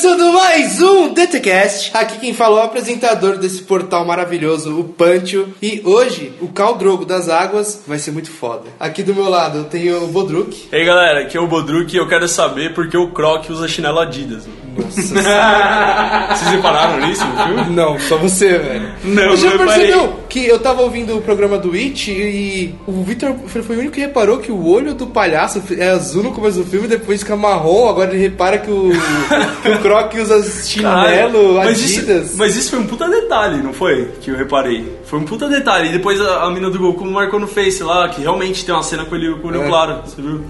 Começando mais um DTCast. Aqui quem falou é o apresentador desse portal maravilhoso, o Pancho. E hoje, o Cal Drogo das Águas vai ser muito foda. Aqui do meu lado eu tenho o Bodruk. E aí galera, aqui é o Bodruk e eu quero saber por que o Croc usa chinelo Adidas. Nossa Vocês repararam nisso no filme? Não, só você, velho. Não, Você já não percebeu que eu tava ouvindo o programa do It e o Victor foi o único que reparou que o olho do palhaço é azul no começo do filme, depois fica marrom, agora ele repara que o, que o Croc usa chinelo mas Adidas. isso, mas isso foi um puta detalhe, não foi? Que eu reparei. Foi um puta detalhe. E depois a, a mina do Goku marcou no Face lá, que realmente tem uma cena com ele com o olho É. claro. Você viu?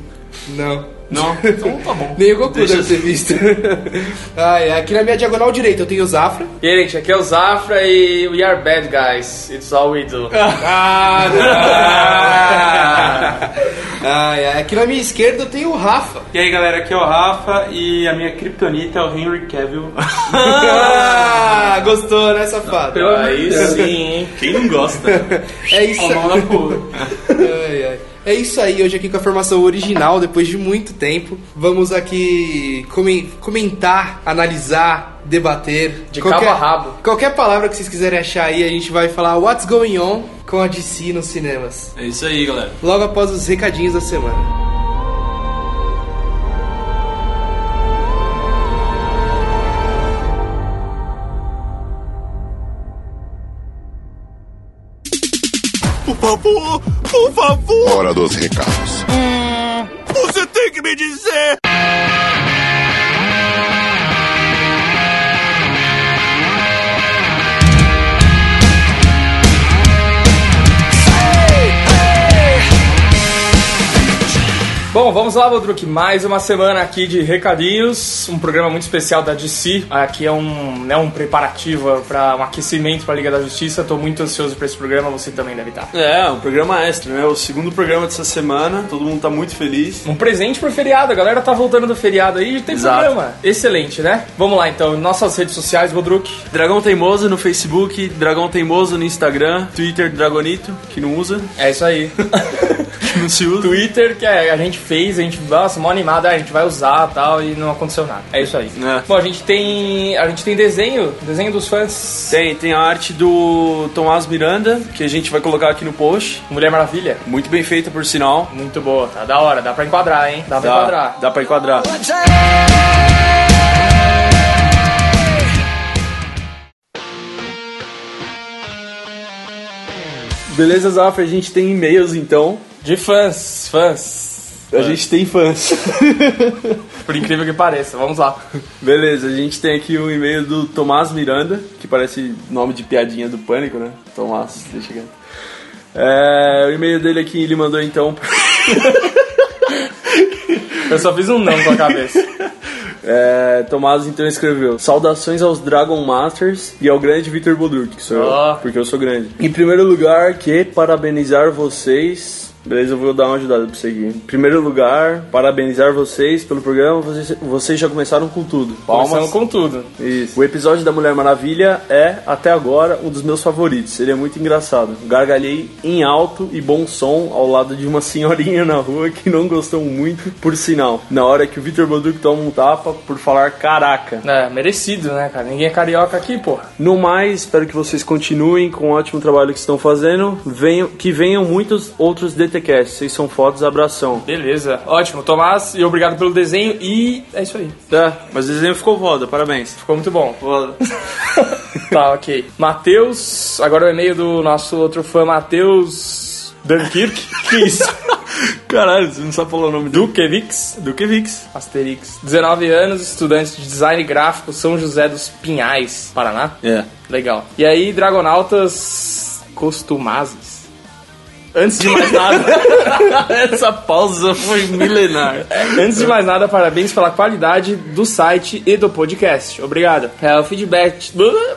Não. Não? Então tá bom. Nem o Goku Deixa deve ter visto. Ai, aqui na minha diagonal direita eu tenho o Zafra. E aí, gente, aqui é o Zafra e we are bad guys. It's all we do. Ah, não. Ai, ai, aqui na minha esquerda eu tenho o Rafa. E aí galera, aqui é o Rafa e a minha kriptonita é o Henry Cavill. Ah, gostou, né, safado? Aí sim, hein? Quem não gosta? É isso Ó, mão na porra. Ai, ai. É isso aí, hoje aqui com a formação original, depois de muito tempo. Vamos aqui comen- comentar, analisar, debater. De cabo a rabo. Qualquer palavra que vocês quiserem achar aí, a gente vai falar What's Going On com a DC nos cinemas. É isso aí, galera. Logo após os recadinhos da semana. Favor, por favor, Hora dos recados. você tem que me dizer. Bom, vamos lá, Bodruk. Mais uma semana aqui de recadinhos. Um programa muito especial da DC. Aqui é um, né, um preparativo para um aquecimento para a Liga da Justiça. Tô muito ansioso para esse programa. Você também deve estar. É, um programa extra, né? O segundo programa dessa semana. Todo mundo tá muito feliz. Um presente pro feriado. A galera tá voltando do feriado aí. Tem Exato. programa. Excelente, né? Vamos lá, então. Nossas redes sociais, Bodruk. Dragão Teimoso no Facebook, Dragão Teimoso no Instagram, Twitter Dragonito, que não usa, É isso aí. que não se usa. Twitter que a gente fez, a gente, nossa, mó animada, a gente vai usar tal, e não aconteceu nada. É isso aí. É. Bom, a gente tem. A gente tem desenho, desenho dos fãs. Tem, tem a arte do Tomás Miranda, que a gente vai colocar aqui no post. Mulher Maravilha. Muito bem feita, por sinal. Muito boa, tá da hora, dá pra enquadrar, hein? Dá pra Dá, enquadrar. dá pra enquadrar. Beleza, Zafra, a gente tem e-mails então. De fãs, fãs. A gente tem fãs. Por incrível que pareça, vamos lá. Beleza, a gente tem aqui o e-mail do Tomás Miranda, que parece nome de piadinha do pânico, né? Tomás, deixa quieto. É, o e-mail dele aqui, ele mandou então. Eu só fiz um não com a cabeça. É, Tomás então escreveu: Saudações aos Dragon Masters e ao grande Victor Bodruk, que sou Ó. eu, porque eu sou grande. Em primeiro lugar, que parabenizar vocês. Beleza, eu vou dar uma ajudada pra aqui. Em primeiro lugar, parabenizar vocês pelo programa. Vocês, vocês já começaram com tudo. Começando Palmas. com tudo. Isso. O episódio da Mulher Maravilha é, até agora, um dos meus favoritos. Ele é muito engraçado. Gargalhei em alto e bom som ao lado de uma senhorinha na rua que não gostou muito, por sinal. Na hora que o Victor Boduc toma um tapa por falar caraca. É, merecido, né, cara? Ninguém é carioca aqui, porra. No mais, espero que vocês continuem com o ótimo trabalho que estão fazendo. Venham, que venham muitos outros DTCasts. Vocês são fotos, abração. Beleza, ótimo, Tomás, e obrigado pelo desenho e é isso aí. Tá, mas o desenho ficou foda, parabéns. Ficou muito bom. Foda. tá, ok. Matheus, agora o e-mail do nosso outro fã, Matheus Dunkirk. que isso? Caralho, você não sabe falar o nome do Dukevix. Duquevix. Asterix. 19 anos, estudante de design gráfico, São José dos Pinhais, Paraná. É. Legal. E aí, Dragonautas Costumazes. Antes de mais nada, Essa pausa foi milenar. antes de mais nada, parabéns pela qualidade do site e do podcast. Obrigado. É, o feedback,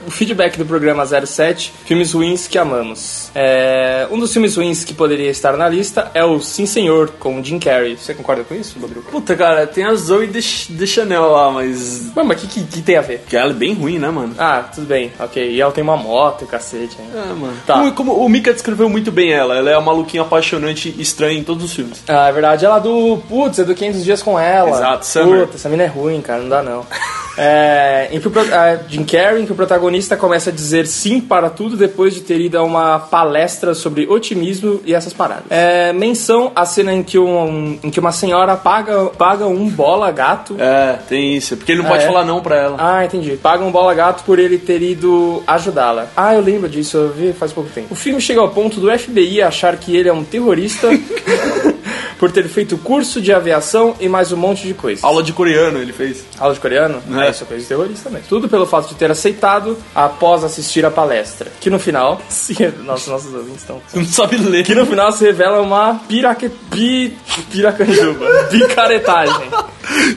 o feedback do programa 07, filmes ruins que amamos. É, um dos filmes ruins que poderia estar na lista é o Sim Senhor com o Jim Carrey. Você concorda com isso, Rodrigo? Puta, cara, tem a Zoe de, Ch- de Chanel lá, mas. Mano, mas o que, que, que tem a ver? Que ela é bem ruim, né, mano? Ah, tudo bem, ok. E ela tem uma moto e cacete, hein? É, mano. Tá. Como, como o Mika descreveu muito bem ela, ela é a a maluquinha apaixonante estranha em todos os filmes. Ah, é verdade. Ela do. Putz, é do 500 Dias com Ela. Exato, Summer. Puta, essa mina é ruim, cara, não dá não. é, em que o, a Jim Carrey, em que o protagonista começa a dizer sim para tudo depois de ter ido a uma palestra sobre otimismo e essas paradas. É, menção a cena em que, um, em que uma senhora paga, paga um bola gato. É, tem isso. Porque ele não Ah, pode é? falar não pra ela. Ah, entendi. Paga um bola gato por ele ter ido ajudá-la. Ah, eu lembro disso, eu vi faz pouco tempo. O filme chega ao ponto do FBI achar que ele é um terrorista por ter feito curso de aviação e mais um monte de coisa. Aula de coreano ele fez. Aula de coreano? É. É. Isso é coisa de terrorista mesmo. Tudo pelo fato de ter aceitado após assistir a palestra. Que no final. Sim, nossos, nossos ouvintes estão. Não sabe ler. Que no final se revela uma piraque, pi, piracanjuba. picaretagem.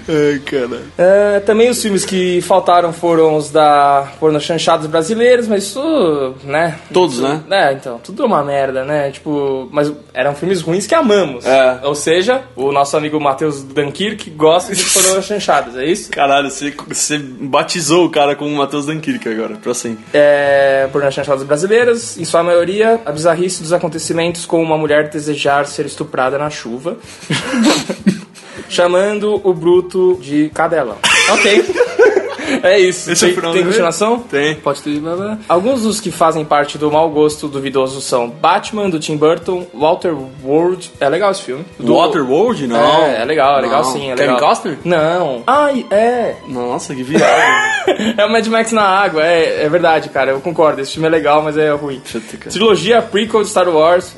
Ai, cara. É, também os filmes que faltaram foram os da Porno Chanchados brasileiros, mas isso, né? Todos, né? É, então, tudo é uma merda, né? Tipo, mas eram filmes ruins que amamos. É. Ou seja, o nosso amigo Matheus Dankirk gosta de Porno Chanchados, é isso? Caralho, você, você batizou o cara com o Matheus Dankirk agora, pra sempre. É, porno chanchadas brasileiras, em sua maioria, a bizarrice dos acontecimentos com uma mulher desejar ser estuprada na chuva, chamando o bruto de cadelão. Ok. É isso. Esse é o tem, final tem continuação? Tem. Pode ter. blá, blá. Alguns dos que fazem parte do mau gosto duvidoso são Batman, do Tim Burton, Walter World. É legal esse filme. Do Waterworld? Não. É, é legal, é legal Não. sim. É Kevin legal. Costner? Não. Ai, é. Nossa, que viagem. é o Mad Max na água, é, é verdade, cara, eu concordo. Esse filme é legal, mas é ruim. Trilogia prequel de Star Wars.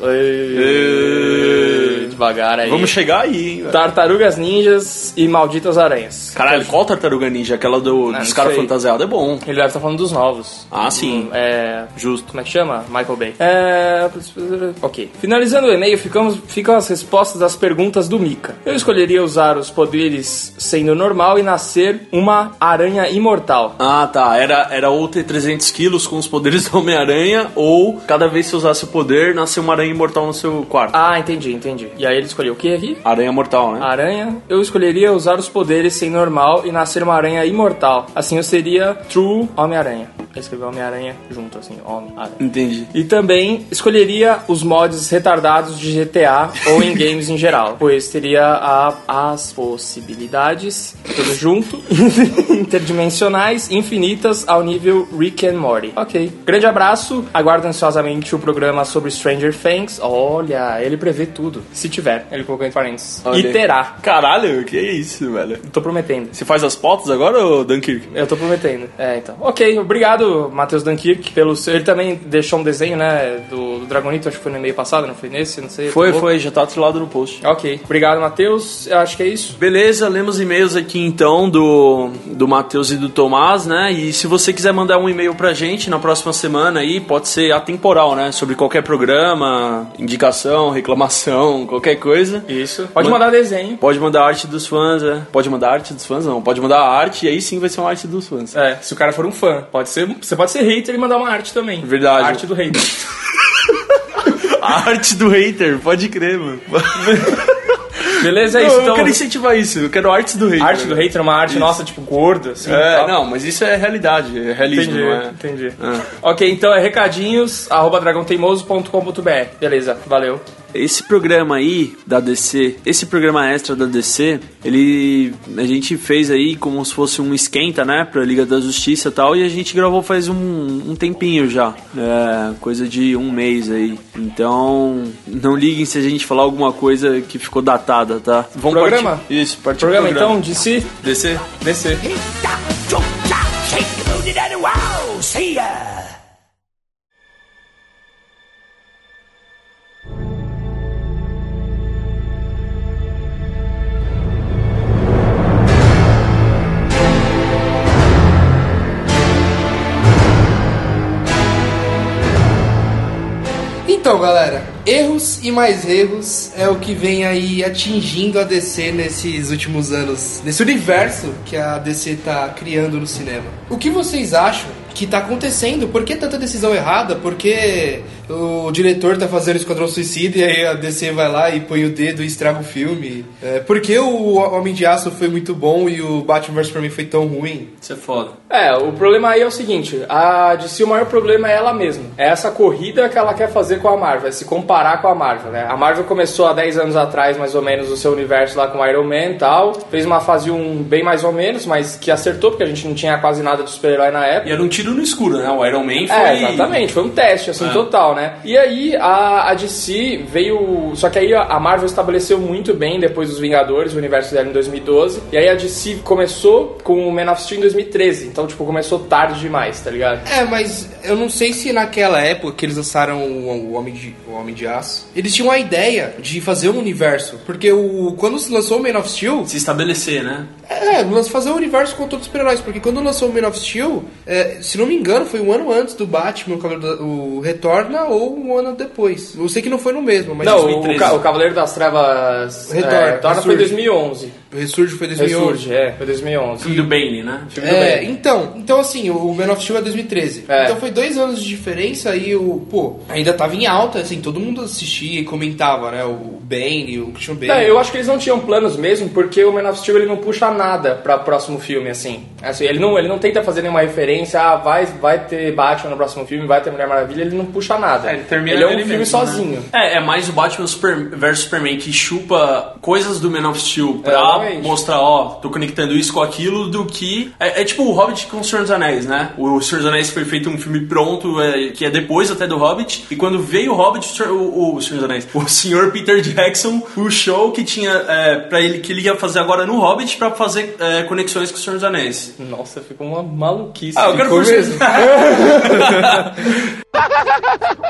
Devagar aí. Vamos chegar aí, hein, velho. Tartarugas Ninjas e Malditas Aranhas. Caralho, qual Tartaruga Ninja? Aquela do, não dos caras sei. fantasiados é bom. Ele deve estar falando dos novos. Ah, sim. É. Justo. Como é que chama? Michael Bay. É... Ok. Finalizando o e-mail, ficamos, ficam as respostas das perguntas do Mika. Eu escolheria usar os poderes sendo normal e nascer uma aranha imortal. Ah, tá. Era, era ou ter 300 quilos com os poderes do Homem-Aranha, ou cada vez que você usasse o poder, nascer uma aranha imortal no seu quarto. Ah, entendi, entendi. E aí ele escolheu o que aqui? Aranha mortal, né? Aranha, eu escolheria usar os poderes sem normal e nascer uma aranha imortal. Assim eu seria True Homem-Aranha. Eu escrevi Homem-Aranha junto, assim, Homem-Aranha. Entendi. E também escolheria os mods retardados de GTA ou em games em geral, pois teria a- as possibilidades, tudo junto, interdimensionais, infinitas, ao nível Rick and Morty. Ok. Grande abraço, aguardo ansiosamente o programa sobre Stranger Things. Olha, ele prevê tudo, se tiver. Ele colocou entre parênteses. Olha E terá. Caralho, que isso, velho? Tô prometendo. Você faz as pautas agora, ô Dunkirk? Eu tô prometendo. É, então. Ok, obrigado, Matheus Dankirk, pelo seu. Ele também deixou um desenho, né? Do, do Dragonito, acho que foi no e-mail passado, não foi nesse? Não sei. Foi, Tá foi, já tá atrelado no post. Ok, obrigado, Matheus. Eu acho que é isso. Beleza, lemos e-mails aqui então do, do Matheus e do Tomás, né? E se você quiser mandar um e-mail pra gente na próxima semana aí, pode ser atemporal, né? Sobre qualquer programa, indicação, reclamação, qualquer coisa. Isso. Pode Man- mandar desenho. Pode mandar arte dos fãs, é. Pode mandar arte dos fãs, não. Pode mandar arte e aí sim vai ser uma arte dos fãs. É, se o cara for um fã. Pode ser, você pode ser hater e mandar uma arte também. Verdade. A arte do hater. A arte do hater, pode crer, mano. Beleza, é Não, isso. eu Então, quero incentivar isso, eu quero artes do hater. arte do hater é uma arte nossa, tipo, gorda, assim. É, não, mas isso é realidade, é realismo, Entendi, é? entendi. Ah. Ok, então é recadinhos, arroba dragãoteimoso.com.br. Beleza, valeu. Esse programa aí da DC, esse programa extra da DC, ele a gente fez aí como se fosse um esquenta, né, pra Liga da Justiça e tal, e a gente gravou faz um, um tempinho já, é, coisa de um mês aí. Então, não liguem se a gente falar alguma coisa que ficou datada, tá? Vamos Programa? partir- Isso, partir Programa, pro programa. então, si, DC. descer. Então, galera, erros e mais erros é o que vem aí atingindo a DC nesses últimos anos, nesse universo que a DC tá criando no cinema. O que vocês acham que tá acontecendo. Por que tanta decisão errada? Porque o diretor tá fazendo Esquadrão Suicida e aí a DC vai lá e põe o dedo e estraga o filme. É, por que o Homem de Aço foi muito bom e o Batman vs Superman foi tão ruim? Isso é foda. É, o problema aí é o seguinte, a DC o maior problema é ela mesma. É essa corrida que ela quer fazer com a Marvel, é se comparar com a Marvel, né? A Marvel começou há 10 anos atrás, mais ou menos, o seu universo lá com Iron Man e tal. Fez uma fase 1 bem mais ou menos, mas que acertou, porque a gente não tinha quase nada de super-herói na época. E era um tiro no escuro, né? O Iron Man foi... É, exatamente, foi um teste, assim, É. total, né? E aí a, a DC veio. Só que aí a Marvel estabeleceu muito bem depois dos Vingadores, o universo dela em 2012. E aí a DC começou com o Man of Steel em 2013. Então, tipo, começou tarde demais, tá ligado? É, mas eu não sei se naquela época que eles lançaram o, o Homem, de, o Homem de Aço, eles tinham a ideia de fazer um universo. Porque o, quando se lançou o Man of Steel, Se estabelecer, né? É, fazer um universo com todos os super-heróis, porque quando lançou o Man of Steel, é, se não me engano, foi um ano antes do Batman, o, o Retorna, ou um ano depois. Eu sei que não foi no mesmo, mas não, o, 2013. Ca- o Cavaleiro das Trevas. Retorna, é, Retorna foi em ressurge. 2011. o Ressurge foi 2011. Ressurge, é, foi 2011. Filme do Bane, né? Filme do É, bem. então, então assim, o Man of Steel é 2013. É. Então foi dois anos de diferença e o, pô, ainda tava em alta, assim, todo mundo assistia e comentava, né? O Bane, o Christian Bale. Não, eu acho que eles não tinham planos mesmo, porque o Man of Steel ele não puxa nada pra próximo filme, assim. Assim, ele não, ele não tenta fazer nenhuma referência, ah, vai, vai ter Batman no próximo filme, vai ter Mulher Maravilha, ele não puxa nada. É, ele termina ele é um filme mesmo, né? sozinho. É, é mais o Batman Super, vs Superman que chupa coisas do Man of Steel pra mostrar, ó, tô conectando isso com aquilo, do que. É, é tipo o Hobbit com o Senhor dos Anéis, né? O Senhor dos Anéis foi feito um filme pronto, é, que é depois até do Hobbit, e quando veio o Hobbit, o, Senhor- o, o Senhor dos Anéis, o senhor Peter Jackson puxou que tinha é, pra ele que ele ia fazer agora no Hobbit pra fazer é, conexões com o Senhor dos Anéis. Nossa, ficou uma maluquice. Ah, eu quero por mesmo.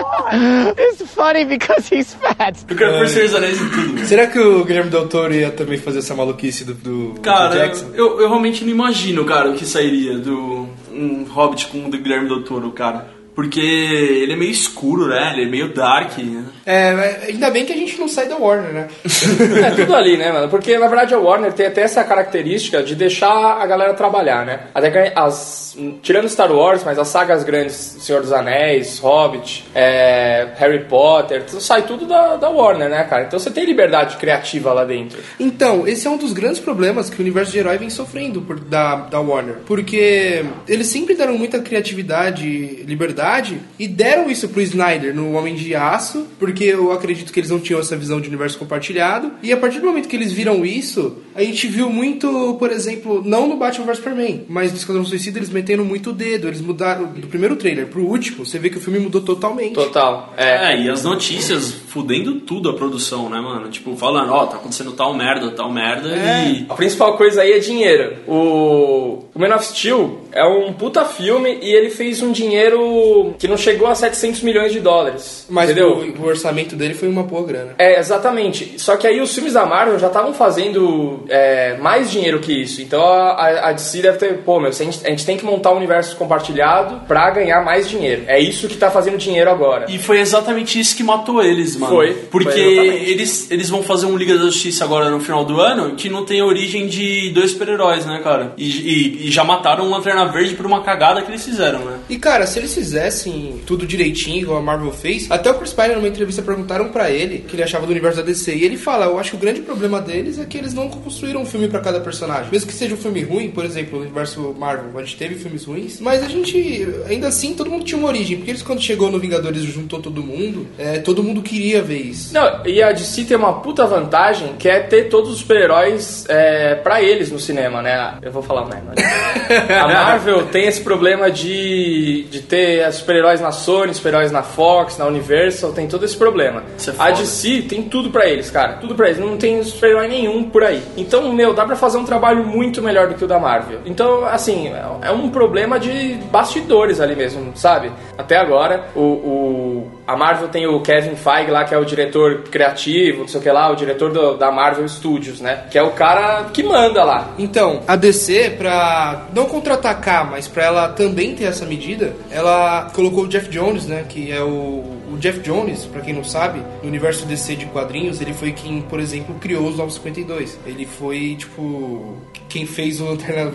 It's funny because he's fat. Eu quero por Senhor dos Anéis em tudo. Será que o Guilherme Del Toro ia também fazer essa maluquice do, do Cara, do Jackson? eu, eu realmente não imagino, cara, o que sairia do um Hobbit com o do Guilherme Del Toro, cara. Porque ele é meio escuro, né? Ele é meio dark. né? É, mas ainda bem que a gente não sai da Warner, né? É tudo ali, né, mano? Porque na verdade a Warner tem até essa característica de deixar a galera trabalhar, né? Até que as. Tirando Star Wars, mas as sagas grandes, Senhor dos Anéis, Hobbit, é, Harry Potter, tudo- sai tudo da, da Warner, né, cara? Então você tem liberdade criativa lá dentro. Então, esse é um dos grandes problemas que o universo de herói vem sofrendo por, da, da Warner. Porque eles sempre deram muita criatividade e liberdade e deram isso pro Snyder no Homem de Aço, porque eu acredito que eles não tinham essa visão de universo compartilhado. E a partir do momento que eles viram isso, a gente viu muito, por exemplo, não no Batman vs Superman, mas no Esquadrão Suicida eles metendo muito o dedo. Eles mudaram do primeiro trailer pro último, você vê que o filme mudou totalmente. Total. É. É, e as notícias fudendo tudo a produção, né, mano? Tipo, falando, ó, tá acontecendo tal merda, tal merda, e. A principal coisa aí é dinheiro. O, o Man of Steel é um puta filme e ele fez um dinheiro que não chegou a 700 milhões de dólares. Mas entendeu? o, o orçamento dele foi uma boa grana. É, exatamente. Só que aí os filmes da Marvel já estavam fazendo é, mais dinheiro que isso. Então a, a DC deve ter, pô, meu, a gente, a gente tem que montar um universo compartilhado pra ganhar mais dinheiro. É isso que tá fazendo dinheiro agora. E foi exatamente isso que matou eles, mano. Foi, Porque foi eles, eles vão fazer um Liga da Justiça agora no final do ano que não tem origem de dois super-heróis, né, cara? E, e- e já mataram o Lanterna Verde por uma cagada que eles fizeram, né? E cara, se eles fizessem tudo direitinho, igual a Marvel fez, até o Chris Pine numa entrevista perguntaram pra ele o que ele achava do universo da DC. E ele fala: Eu acho que o grande problema deles é que eles não construíram um filme pra cada personagem. Mesmo que seja um filme ruim, por exemplo, o universo Marvel, a gente teve filmes ruins, mas a gente, ainda assim, todo mundo tinha uma origem. Porque eles, quando chegou no Vingadores e juntou todo mundo, é, todo mundo queria ver isso. Não, e a DC tem uma puta vantagem que é ter todos os super-heróis é, pra eles no cinema, né? Eu vou falar merda. A Marvel tem esse problema de, de ter super-heróis na Sony, super-heróis na Fox, na Universal, tem todo esse problema. É a. DC tem tudo pra eles, cara. Tudo pra eles. Não tem super-herói nenhum por aí. Então, meu, dá pra fazer um trabalho muito melhor do que o da Marvel. Então, assim, é um problema de bastidores ali mesmo, sabe? Até agora, o, o- a Marvel tem o Kevin Feige lá, que é o diretor criativo, não sei o que lá, o diretor do- da Marvel Studios, né? Que é o cara que manda lá. Então, a DC, pra não contra-atacar, mas pra ela também ter essa medida, ela colocou o Jeff Jones, né? Que é o. O Jeff Jones, pra quem não sabe, no universo DC de quadrinhos, ele foi quem, por exemplo, criou os 952. Ele foi, tipo. Quem fez o Lanterna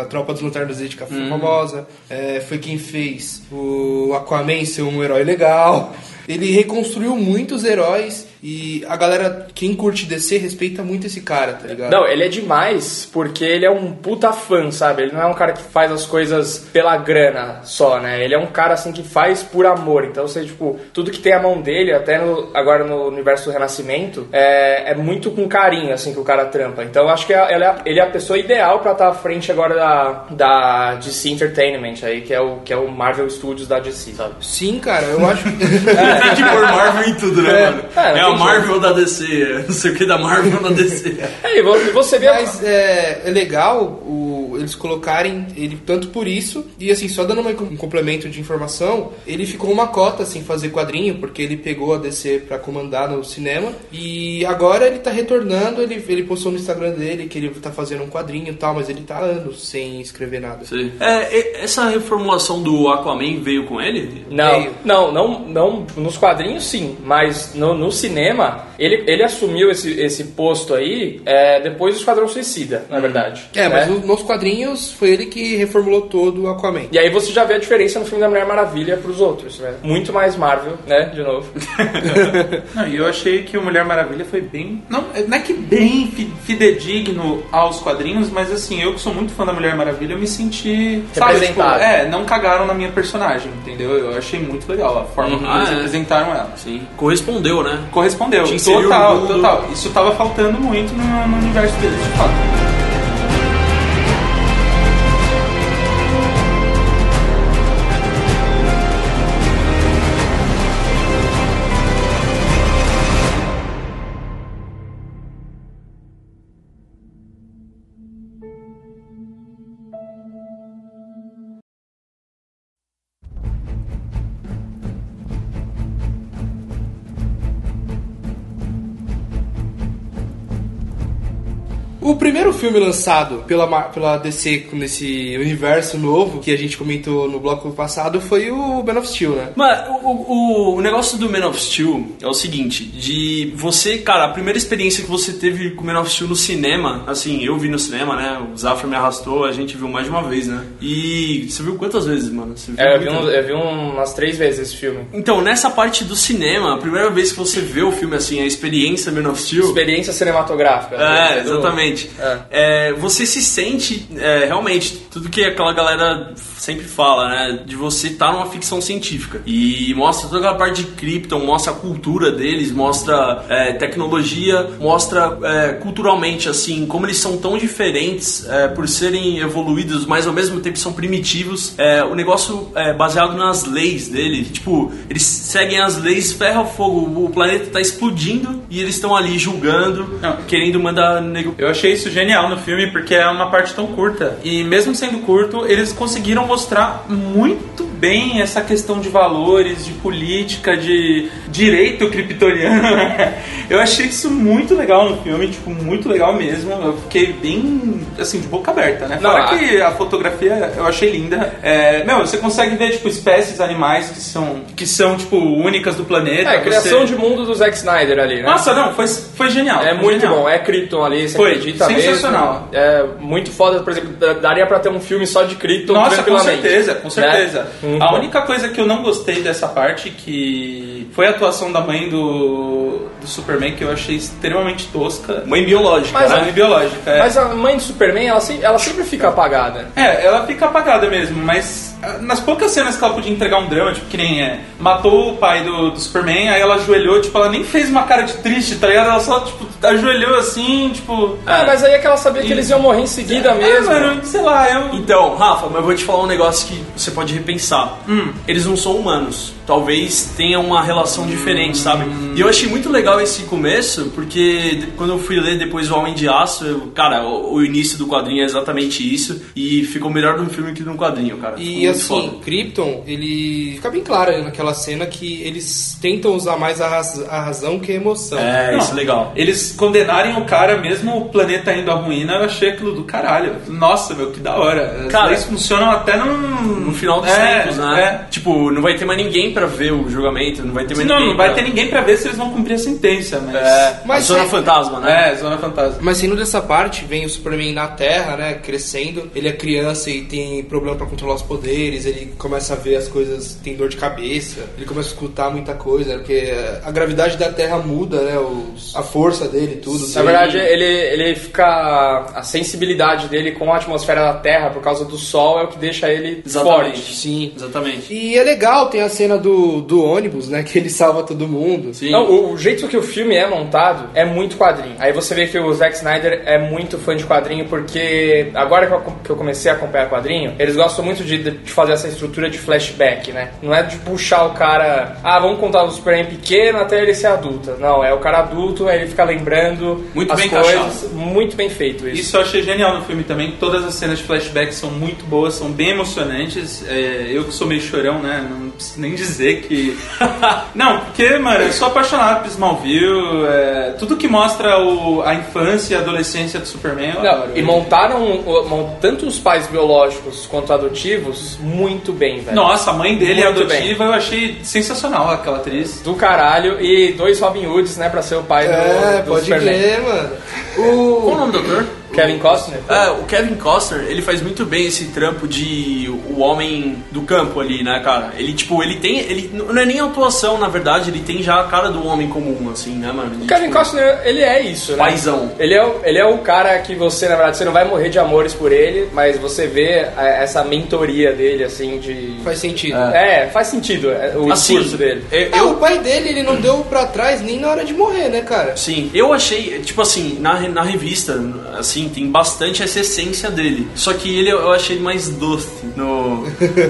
a Tropa dos Lanternas Verde, que foi Uhum. famosa. É, foi quem fez o Aquaman ser um herói legal. Ele reconstruiu muitos heróis e a galera, quem curte DC, respeita muito esse cara, tá ligado? Não, ele é demais porque ele é um puta fã, sabe? Ele não é um cara que faz as coisas pela grana só, né? Ele é um cara assim que faz por amor. Então, você, tipo, tudo que tem a mão dele, até no- agora no universo do Renascimento, é, é muito com carinho, assim, que o cara trampa. Então, eu acho que é- ele é, ele é a pessoa ideal pra estar à frente agora da, da DC Entertainment aí, que é, o, que é o Marvel Studios da DC, sabe? Sim, cara, eu acho que. Tem que pôr Marvel em tudo, né, mano? É, É, Marvel da DC, não sei o que da Marvel da DC. É, e vo- você vê... a- Mas é, é legal o- eles colocarem ele tanto por isso, e assim, só dando uma- um complemento de informação, ele ficou uma cota sem fazer quadrinho, porque ele pegou a DC pra comandar no cinema, e agora ele tá retornando, ele, ele postou no Instagram dele que ele tá fazendo um quadrinho e tal, mas ele tá anos sem escrever nada. Sei. É, essa reformulação do Aquaman veio com ele? Não, Meio. não, não, não, nos quadrinhos sim, mas no, no cinema ele, ele assumiu esse, esse posto aí é, depois do Esquadrão Suicida, na verdade. É, mas né? no- nos quadrinhos foi ele que reformulou todo o Aquaman. E aí você já vê a diferença no filme da Mulher Maravilha pros outros, né? Muito mais Marvel, né? De novo. Não, e eu achei que o Mulher Maravilha foi bem. Não, não é que bem fi- fidedigno aos quadrinhos, mas assim, eu que sou muito fã da Mulher Maravilha, eu me senti. Sabe, tipo, Representado. é, não cagaram na minha personagem, entendeu? Eu achei muito legal a forma como Ah, eles é. ela. Sim. Correspondeu, né? Correspondeu, inseriu total, total. Isso tava faltando muito no, no universo deles, de fato. Filme lançado pela, pela DC nesse universo novo, que a gente comentou no bloco passado, foi o Man of Steel, né? Mas o, o, o negócio do Man of Steel é o seguinte, de você, cara, a primeira experiência que você teve com o Man of Steel no cinema, assim, eu vi no cinema, né? O Zafra me arrastou, a gente viu mais de uma vez, né? E você viu quantas vezes, mano? Você viu É, eu, vi um- eu vi umas três vezes esse filme. Então, nessa parte do cinema, a primeira vez que você vê o filme, assim, a experiência Man of Steel... Experiência cinematográfica. É, né? Exatamente. É. É, você se sente é, realmente tudo que aquela galera sempre fala, né? De você estar numa ficção científica. E mostra toda aquela parte de Krypton, mostra a cultura deles, mostra é, tecnologia, mostra é, culturalmente, assim, como eles são tão diferentes é, por serem evoluídos, mas ao mesmo tempo são primitivos. É, o negócio é baseado nas leis dele. Tipo, eles seguem as leis ferro-fogo. O planeta tá explodindo e eles estão ali julgando, Não. querendo mandar nego Eu achei isso genial no filme porque é uma parte tão curta. E mesmo sendo curto, eles conseguiram mostrar muito bem essa questão de valores, de política, de direito criptoriano. Eu achei isso muito legal no filme, tipo, muito legal mesmo. Eu fiquei bem, assim, de boca aberta, né? Fora que a fotografia eu achei linda. É, meu, você consegue ver, tipo, espécies animais que são, que são tipo, únicas do planeta. É, criação Você- de mundo do Zack Snyder ali, né? Nossa, não, foi, foi genial. É foi muito genial. bom, é Krypton ali, você Foi, acredita sensacional. mesmo. É muito foda, por exemplo, da- daria pra ter um filme só de Krypton Nossa, com certeza, com né? Muito A única coisa que eu não gostei dessa parte, que foi a atuação da mãe do, do Superman, que eu achei extremamente tosca. Mãe biológica, Mas né? Mãe biológica, é. Mas a mãe do Superman, ela, se- ela sempre fica apagada. É, ela fica apagada mesmo, mas ah, nas poucas cenas que ela podia entregar um drama, tipo, que nem é, matou o pai do, do Superman, aí ela ajoelhou, tipo, ela nem fez uma cara de triste, tá ligado? Ela só, tipo, ajoelhou assim, tipo... Ah, mas aí é que ela sabia que eles iam morrer em seguida É, mesmo. mano, sei lá, eu... Então, Rafa, mas eu vou te falar um negócio que você pode repensar. Eles não são humanos. Talvez tenham uma relação diferente, sabe? E eu achei muito legal esse começo, porque quando eu fui ler depois o Homem de Aço, eu- cara, o, o início do quadrinho é exatamente isso. E ficou melhor no filme que no quadrinho, cara. E assim, foda. Krypton, ele fica bem claro naquela cena que eles tentam usar mais a, raz- a razão que a emoção. É, Não, isso é legal. Eles condenarem o cara, mesmo o planeta indo à ruína, eu achei aquilo do caralho. Nossa, meu, que da hora. Cara, leis funcionam até no... No final dos é, né? é. Tipo, não vai ter mais ninguém pra ver o julgamento, não vai ter mais Não, ninguém não vai pra... ter ninguém pra ver se eles vão cumprir a sentença, mas. É, Mas a Zona é- Fantasma, né? É, Zona Fantasma. Mas saindo dessa parte, vem o Superman na Terra, né? Crescendo. Ele é criança e tem problema pra controlar os poderes. Ele começa a ver as coisas, tem dor de cabeça. Ele começa a escutar muita coisa, né, porque a gravidade da Terra muda, né? os- a força dele e tudo. Na verdade, ele, ele fica. A sensibilidade dele com a atmosfera da Terra por causa do Sol é o que deixa ele Exatamente. forte. Sim. Exatamente. E é legal, tem a cena do, do ônibus, né? Que ele salva todo mundo. Sim. Não, o, o jeito que o filme é montado é muito quadrinho. Aí você vê que o Zack Snyder é muito fã de quadrinho, porque agora que eu, que eu comecei a acompanhar quadrinho, eles gostam muito de, de fazer essa estrutura de flashback, né? Não é de puxar o cara, ah, vamos contar o Superman pequeno até ele ser adulto. Não, é o cara adulto, aí ele fica lembrando Muito as bem coisas. encaixado. Muito bem feito isso. Isso eu achei genial no filme também. Todas as cenas de flashback são muito boas, são bem emocionantes. É, eu que sou meio chorão, né? Não preciso nem dizer que. não, porque, mano, eu sou apaixonado por Smallville. É, tudo que mostra o- a infância e a adolescência do Superman. Não, adoro. e montaram o- mon- tanto os pais biológicos quanto adotivos muito bem, velho. Nossa, a mãe dele é Muito adotiva, eu achei sensacional aquela atriz. Do caralho. E dois Robin Hoods, né, pra ser o pai do, É, do pode Superman. crer, mano. Qual o nome do doutor? Kevin Costner? É, o Kevin Costner, ele faz muito bem esse trampo de o homem do campo ali, né, cara? Ele, tipo, ele tem. Ele, não é nem atuação, na verdade, ele tem já a cara do homem comum, assim, né, mano? O Kevin tipo, Costner, ele é isso, né? Paizão. Ele é, o- ele é o cara que você, na verdade, você não vai morrer de amores por ele, mas você vê a- essa mentoria dele, assim, de... Faz sentido. É, faz sentido é, o Assim, discurso dele. eu- eu, o pai dele, ele não deu pra trás nem na hora de morrer, né, cara? Sim, eu achei, tipo assim, na, na revista, assim, tem bastante essa essência dele. Só que ele eu achei ele mais doce no,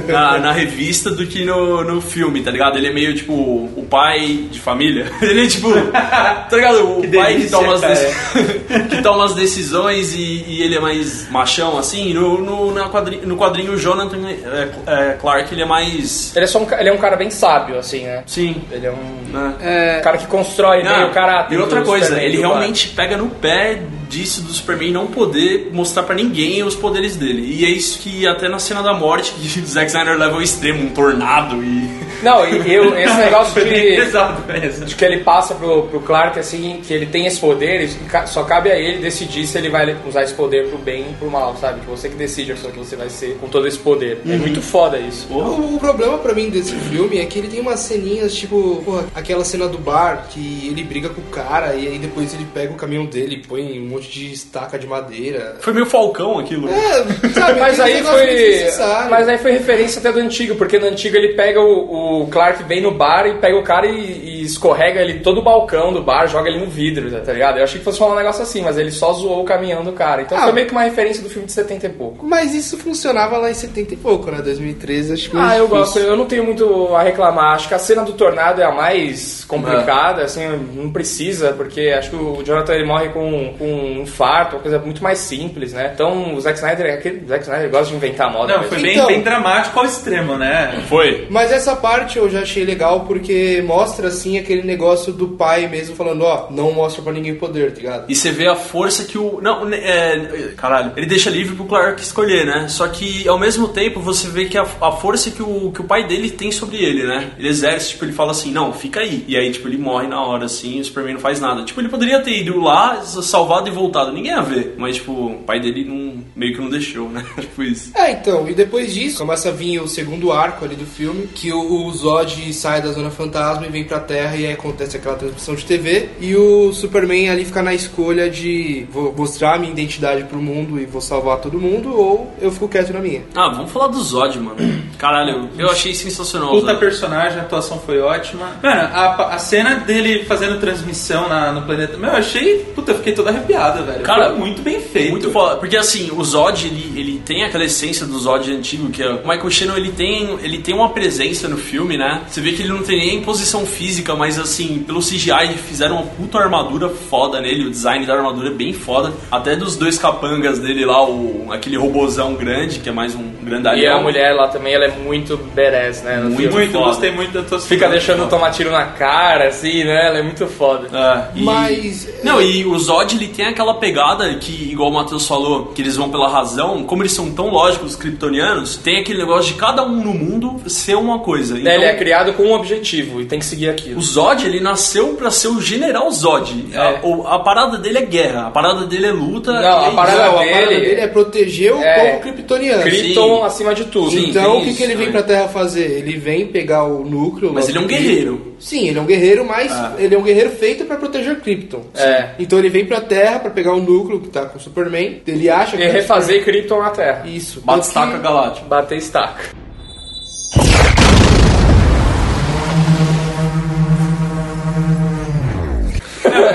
na, na revista do que no, no filme, tá ligado? Ele é meio tipo o pai de família. Ele é tipo, tá ligado? O Que pai que delícia, toma, as cara. deci- que toma as decisões e, e ele é mais machão, assim. No, no, na quadrinho, no quadrinho, o Jonathan é, é, Clark, ele é mais. Ele é, só um, ele é um cara bem sábio, assim, né? Sim. Ele é um Né? cara que constrói Ah, o caráter E outra coisa, ele realmente pega no pé disso do Superman não poder mostrar pra ninguém os poderes dele. E é isso que até na cena da morte que o Zack Snyder leva ao extremo, um tornado e. Não, e eu, esse negócio de, pesado mesmo. de que ele passa pro, pro Clark, assim, que ele tem esse poder, e ca- só cabe a ele decidir se ele vai usar esse poder pro bem ou pro mal, sabe? Que você que decide a pessoa que você vai ser com todo esse poder. É muito foda isso. O, o problema pra mim desse filme é que ele tem umas ceninhas, tipo, porra, aquela cena do bar que ele briga com o cara e aí depois ele pega o caminhão dele e põe um monte de estaca de madeira. Foi meio falcão aquilo. É, sabe? Mas aí foi. Mas aí foi referência até do antigo, porque no antigo ele pega o, o Clark vem no bar e pega o cara e, e escorrega ele todo o balcão do bar, joga ele no vidro, tá ligado? Eu achei que fosse falar um negócio assim, mas ele só zoou o caminhão do cara. Então Ah. foi meio que uma referência do filme de 70 e pouco. Mas isso funcionava lá em 70 e pouco, né? 2013, acho que Ah, eu difícil. gosto, eu não tenho muito a reclamar. Acho que a cena do tornado é a mais complicada, assim, não precisa, porque acho que o Jonathan ele morre com, com um infarto, uma coisa muito mais simples, né? Então o Zack Snyder, aquele, o Zack Snyder gosta de inventar moda. Não, mesmo. foi bem, Então- bem dramático ao extremo, né? Foi. Mas essa parte eu já achei legal porque mostra assim aquele negócio do pai mesmo falando, ó, não mostra pra ninguém o poder, tá ligado? E você vê a força que o. Não, né, é. Caralho. Ele deixa livre pro Clark escolher, né? Só que ao mesmo tempo você vê que a, a força que o, que o pai dele tem sobre ele, né? Ele exerce, tipo, ele fala assim: não, fica aí. E aí, tipo, ele morre na hora, assim, o Superman não faz nada. Tipo, ele poderia ter ido lá, salvado e voltado. Ninguém ia ver. Mas, tipo, o pai dele não, meio que não deixou, né? tipo isso. É, então, e depois disso começa a vir o segundo arco ali do filme, que o, o Zod sai da Zona Fantasma e vem pra Terra e aí acontece aquela transmissão de TV, e o Superman ali fica na escolha de vou mostrar a minha identidade pro mundo e vou salvar todo mundo, ou eu fico quieto na minha. Ah, vamos falar do Zod, mano. Caralho, eu achei sensacional. Puta Zod. personagem, a atuação foi ótima. Mano, a, a cena dele fazendo transmissão na, no planeta. Meu, eu achei. Puta, eu fiquei todo arrepiado, velho. Cara, foi muito bem feito. Muito foda. Porque assim, o Zod, ele, ele tem aquela essência do Zod antigo, que é, o Michael Shannon, ele tem, ele tem uma presença no filme, né? Você vê que ele não tem nem posição física mas assim, pelo CGI fizeram uma puta armadura foda nele, o design da armadura é bem foda. Até dos dois capangas dele lá, o, aquele robozão grande, que é mais um grandalhão. E a mulher lá também, ela é muito badass, né? no Muito filme. Muito, foda. gostei muito da tua Fica deixando tomar tiro na cara, assim, né? Ela é muito foda. É, e- Mas. Não, e o Zod ele tem aquela pegada que, igual o Matheus falou, que eles vão pela razão, como eles são tão lógicos, os kryptonianos, tem aquele negócio de cada um no mundo ser uma coisa. Então, Ele é criado com um objetivo e tem que seguir aquilo. O Zod, ele nasceu pra ser o General Zod. É. A, a parada dele é guerra, a parada dele é luta. Não, a parada Não, a dele- parada dele é proteger o É. povo kryptoniano. Krypton sim. acima de tudo. Sim. Então, o que, que ele vem pra Terra fazer? Ele vem pegar o núcleo. Mas ele é um guerreiro. Sim, ele é um guerreiro, mas Ah. ele é um guerreiro feito pra proteger Krypton. É. Então ele vem pra Terra pra pegar o núcleo que tá com o Superman. Ele acha que. E é o refazer Krypton na Terra. Isso. Batistaca que- Galáctica. Bater estaca.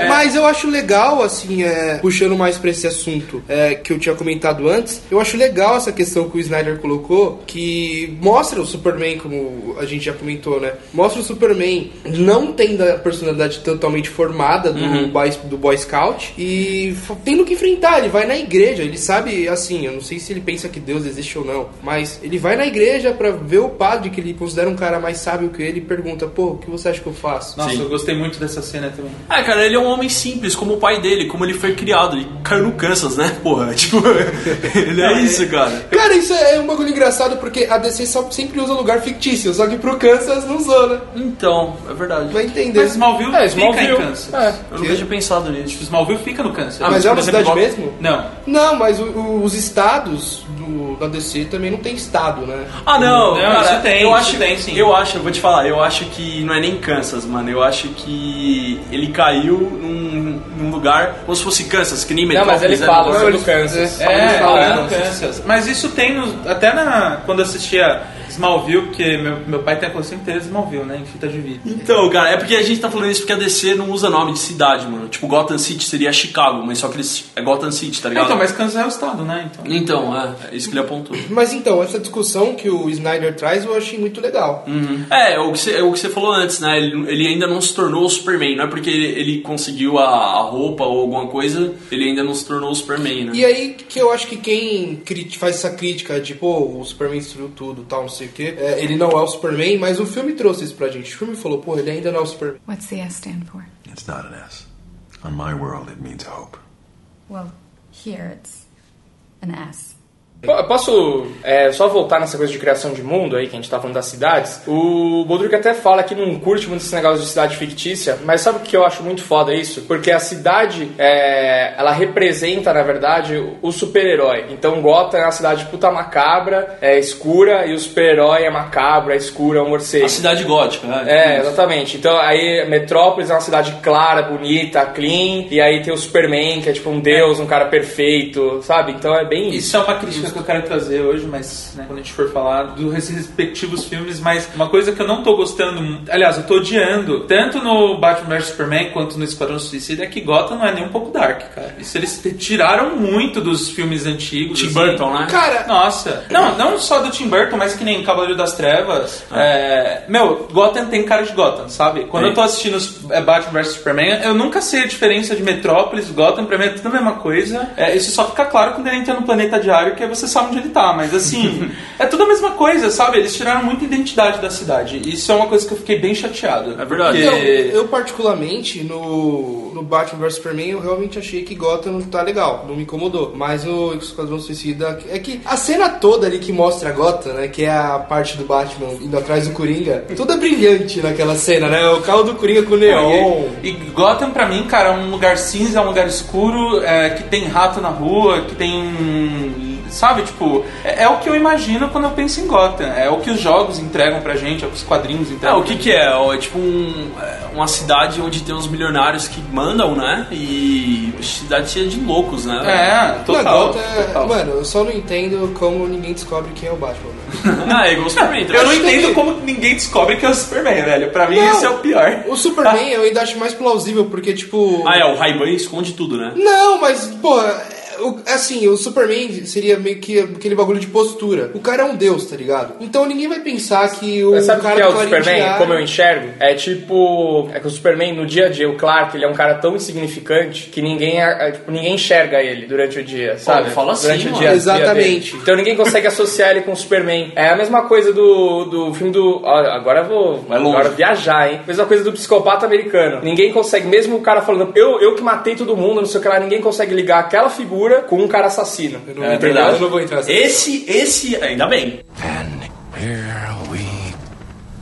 Mas eu acho legal, assim, é, puxando mais pra esse assunto é, que eu tinha comentado antes, eu acho legal essa questão que o Snyder colocou, que mostra o Superman, como a gente já comentou, né? Mostra o Superman não tendo a personalidade totalmente formada do, boy, do Boy Scout e tendo que enfrentar. Ele vai na igreja, ele sabe, assim, eu não sei se ele pensa que Deus existe ou não, mas ele vai na igreja pra ver o padre, que ele considera um cara mais sábio que ele, e pergunta: pô, o que você acha que eu faço? Nossa, Sim. eu gostei muito dessa cena também. Ah, cara, ele é um homem simples, como o pai dele, como ele foi criado. Ele caiu no Kansas, né? Porra, tipo, ele é isso, cara. Cara, isso é um bagulho engraçado porque a DC só sempre usa lugar fictício, só que pro Kansas não usou, né? Então, é verdade. Vai entender. Mas Smallville, É, fica em Smallville. Kansas. É. Eu nunca tinha pensado nisso. Tipo, Smallville fica no Kansas. Ah, mas é uma por exemplo, cidade mesmo? Não. Não, mas o- o- os estados do, da DC também não tem estado, né? Ah, não, Não, cara, isso tem, eu isso acho, tem, sim. Eu acho, eu vou te falar, eu acho que não é nem Kansas, mano. Eu acho que ele caiu num, num lugar como se fosse Kansas, que nem Não, mas ele Metrópolis, fala era- sobre o eles- Kansas. é. É, é, né? Kansas. Mas isso tem no, até na, quando assistia Smallville, porque meu, meu pai tem a coleção inteira de Smallville, né? Em fita de vídeo. Então, cara, é porque a gente tá falando isso porque a DC não usa nome de cidade, mano. Tipo, Gotham City seria Chicago, mas só que eles. É Gotham City, tá ligado? Então, mas Kansas é o estado, né? Então. Então, é, é isso que ele apontou. Mas então, essa discussão que o Snyder traz eu achei muito legal. É, o que você, é o que você falou antes, né? Ele, ele ainda não se tornou o Superman. Não é porque ele, ele conseguiu a, a roupa ou alguma coisa, ele ainda não se tornou o Superman, né? E aí que eu acho que quem faz essa crítica de, pô, o Superman destruiu tudo tal, não sei o quê, é, ele não é o Superman, mas o filme trouxe isso pra gente. O filme falou, pô, ele ainda não é o Superman. What's the S stand for? It's not an S. On my world, it means hope. Well, here it's an S. Po- Posso é, só voltar nessa coisa de criação de mundo aí, que a gente tá falando das cidades? O Bodruk até fala que não curte muito esse negócio de cidade fictícia, mas sabe o que eu acho muito foda isso? Porque a cidade, é, ela representa, na verdade, o super-herói. Então Gotham é uma cidade puta macabra, é escura, e o super-herói é macabro, é escuro, é um morcego. A cidade gótica, né? É, exatamente. Então aí Metrópolis é uma cidade clara, bonita, clean, e aí tem o Superman, que é tipo um deus, um cara perfeito, sabe? Então é bem isso. Isso é uma crítica que eu quero trazer hoje, mas né, quando a gente for falar dos respectivos filmes, mas uma coisa que eu não tô gostando, aliás, eu tô odiando, tanto no Batman vs Superman quanto no Esquadrão Suicida, é que Gotham não é nem um pouco dark, cara. Isso eles tiraram muito dos filmes antigos. Tim assim. Burton, né? Cara, Nossa, não, não só do Tim Burton, mas que nem Cavaleiro das Trevas. É, meu, Gotham tem cara de Gotham, sabe? Quando eu tô assistindo é, Batman vs Superman, eu nunca sei a diferença de Metrópolis, Gotham, pra mim é tudo a mesma coisa. É, isso só fica claro quando ele entra no planeta diário, que aí você sabe onde ele tá. Mas assim, é tudo a mesma coisa, sabe? Eles tiraram muita identidade da cidade. Isso é uma coisa que eu fiquei bem chateado. É verdade. Então, Porque- eu particularmente, no, no Batman vs Superman, eu realmente achei que Gotham não tá legal, não me incomodou. Mas no Esquadrão Suicida, é que a cena toda ali que mostra Gotham, né, que é a parte do Batman indo atrás do Coringa, tudo é brilhante naquela cena, né, o carro do Coringa com neon. E, e Gotham pra mim, cara, é um lugar cinza, é um lugar escuro, é, que tem rato na rua, que tem. Sabe, tipo, é, é o que eu imagino quando eu penso em Gotham. É o que os jogos entregam pra gente, é o que os quadrinhos É, entregam. o que que é? É tipo um, é, uma cidade onde tem uns milionários que mandam, né? E cidade cheia de loucos, né? É, Não, total. Gotham é- total. Mano, eu só não entendo como ninguém descobre quem é o Batman. né? Ah, é igual o Superman. Eu não entendo como ninguém descobre que é o Superman, velho. Pra mim, Não. esse é o pior. O Superman eu ainda acho mais plausível, porque, tipo... Ah, é, o Ray-Ban esconde tudo, né? Não, mas, pô, assim, o Superman seria meio que aquele bagulho de postura. O cara é um deus, tá ligado? Então ninguém vai pensar que o Mas sabe o cara que é o Superman? Diário- Como eu enxergo? É tipo. É que o Superman, no dia a dia, o Clark, ele é um cara tão insignificante que ninguém, é, tipo, ninguém enxerga ele durante o dia, sabe? fala assim, durante o mano. dia, a dia Exatamente. dele. Então ninguém consegue associar ele com o Superman. É a mesma coisa do, do filme do. ó, agora eu vou. Vai longe. Agora viajar, hein? Mesma coisa do psicopata americano. Ninguém consegue, mesmo o cara falando, eu, eu que matei todo mundo, não sei o que lá, ninguém consegue ligar aquela figura com um cara assassino. Eu não, É entendo, verdade. eu não vou entrar nessa Esse, esse, ainda bem. And here we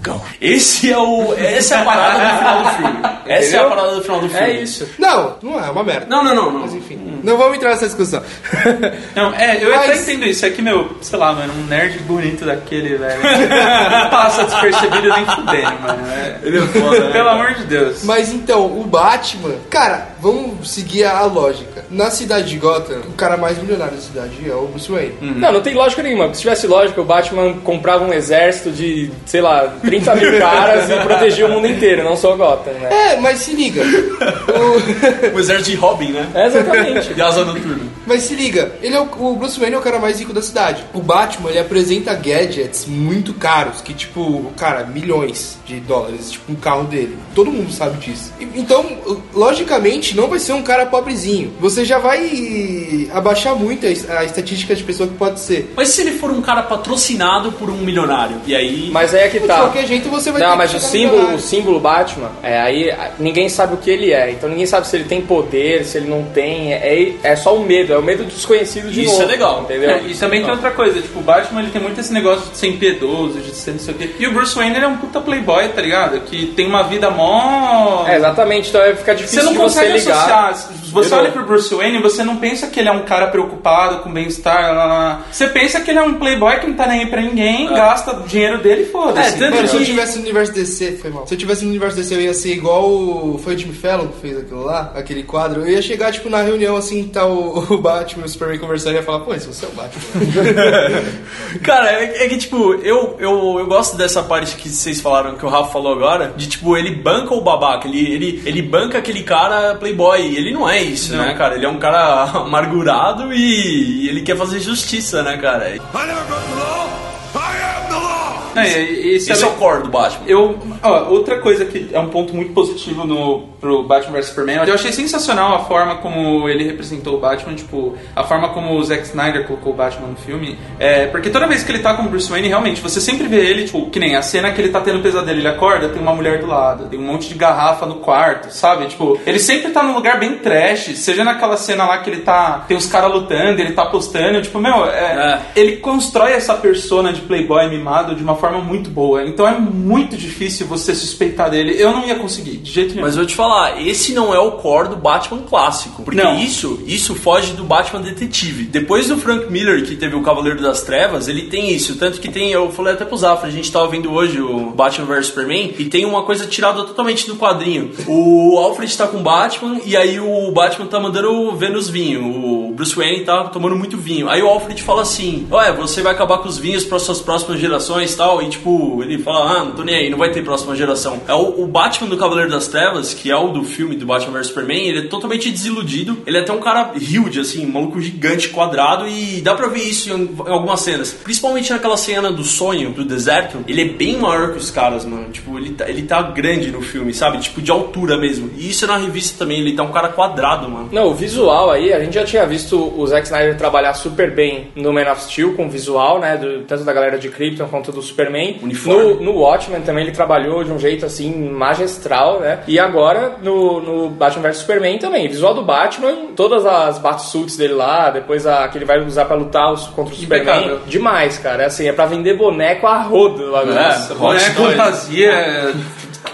go. Esse é o, essa é a parada do final do filme. Essa é a Entendeu? parada do final do filme. É isso. Não, não é, é uma merda. Não, não, não, não. Mas enfim, não vamos entrar nessa discussão. Não, é, eu Mas- até entendo isso. É que, meu, sei lá, mano, um nerd bonito daquele, velho. Não passa despercebido nem fudendo, mano. É- Ele é foda, né? Pelo amor de Deus. Mas então, o Batman, cara, vamos seguir a lógica. Na cidade de Gotham, o cara mais milionário da cidade é o Bruce Wayne. Não, não tem lógica nenhuma. Se tivesse lógica, o Batman comprava um exército de, sei lá, 30 mil caras e protegia o mundo inteiro, não só Gotham, né? É, mas se liga. O- O exército de Robin, né? É, exatamente. De asa noturna. Mas se liga, ele é o, o Bruce Wayne é o cara mais rico da cidade. O Batman, ele apresenta gadgets muito caros, que tipo, cara, milhões de dólares, tipo um carro dele. Todo mundo sabe disso. E- Então, logicamente, não vai ser um cara pobrezinho. Você já vai abaixar muito a, es- a estatística de pessoa que pode ser. Mas se ele for um cara patrocinado por um milionário? E aí. Mas aí é que De tá. qualquer jeito, você vai ter Não, que mas o símbolo, milionário. o símbolo Batman, é, aí ninguém sabe o que ele é. Então ninguém sabe se ele tem poder, se ele não tem. É, é só o medo, é o medo do desconhecido de Isso novo. é legal. Entendeu? É, e também tem outra coisa, tipo, o Batman ele tem muito esse negócio de ser impiedoso, de ser não sei o quê. E o Bruce Wayne ele é um puta playboy, tá ligado? Que tem uma vida mó. É, exatamente, então vai ficar difícil Você não de você consegue Se você olha pro Bruce Wayne, você não pensa que ele é um cara preocupado com bem-estar. Você pensa que ele é um playboy que não tá nem aí pra ninguém, gasta o dinheiro dele e foda-se. É, tanto Mano, se eu que- tivesse no universo DC, foi mal. Se eu tivesse no universo DC, eu ia ser igual o. Foi o Jimmy Fallon que fez aquilo lá, aquele quadro. Eu ia chegar, tipo, na reunião assim, tá o, o Batman e o Superman conversando e ia falar, pô, esse você é o Batman. Cara, é, é que, tipo, eu, eu, eu gosto dessa parte que vocês falaram, que o Rafa falou agora, de, tipo, ele banca o babaca, ele, ele, ele banca aquele cara playboy. E Ele não é isso, né, cara? Ele é um cara amargurado e, e ele quer fazer justiça, né, cara? I never broke the law. É, e- e Esse é sabe- o core do Batman. Eu, ó, outra coisa que é um ponto muito positivo no pro Batman vs Superman, eu achei sensacional a forma como ele representou o Batman, tipo, a forma como o Zack Snyder colocou o Batman no filme, é, porque toda vez que ele tá com o Bruce Wayne, realmente, você sempre vê ele, tipo, que nem a cena que ele tá tendo pesadelo, ele acorda, tem uma mulher do lado, tem um monte de garrafa no quarto, sabe? Tipo, ele sempre tá num lugar bem trash, seja naquela cena lá que ele tá, tem os caras lutando, ele tá postando, tipo, meu, é, ele constrói essa persona de playboy mimado de uma forma muito boa. Então é muito difícil você suspeitar dele. Eu não ia conseguir, de jeito nenhum. Mas eu vou te falar, esse não é o core do Batman clássico. Porque Não. isso, isso foge do Batman detetive. Depois do Frank Miller, que teve o Cavaleiro das Trevas, ele tem isso. Tanto que tem, eu falei até pro Zafra, a gente tava vendo hoje o Batman vs Superman, e tem uma coisa tirada totalmente do quadrinho. O Alfred tá com o Batman, e aí o Batman tá mandando Vênus vinho. O Bruce Wayne tá tomando muito vinho. Aí o Alfred fala assim: Ué, você vai acabar com os vinhos para suas próximas gerações e tal. E tipo, ele fala: Ah, não tô nem aí, não vai ter próxima geração. É o, o Batman do Cavaleiro das Trevas, que é o do filme do Batman vs Superman, ele é totalmente desiludido. Ele é até um cara huge, assim, um maluco gigante, quadrado, e dá pra ver isso em, em algumas cenas. Principalmente naquela cena do sonho, do deserto, ele é bem maior que os caras, mano. Tipo, ele tá, ele tá grande no filme, sabe? Tipo, de altura mesmo. E isso é na revista também, ele tá um cara quadrado, mano. Não, o visual aí, a gente já tinha visto o Zack Snyder trabalhar super bem no Man of Steel com o visual, né? do- tanto da galera de Krypton quanto do Superman. Uniforme. No, no Watchmen também ele trabalhou de um jeito assim magistral, né? E agora no, no Batman vs Superman também. Visual do Batman, todas as Batsuits dele lá, depois a, que ele vai usar pra lutar os- contra o Superman. Demais, cara. É assim, é pra vender boneco a rodo lá É. Nossa, Hot boneco fantasia,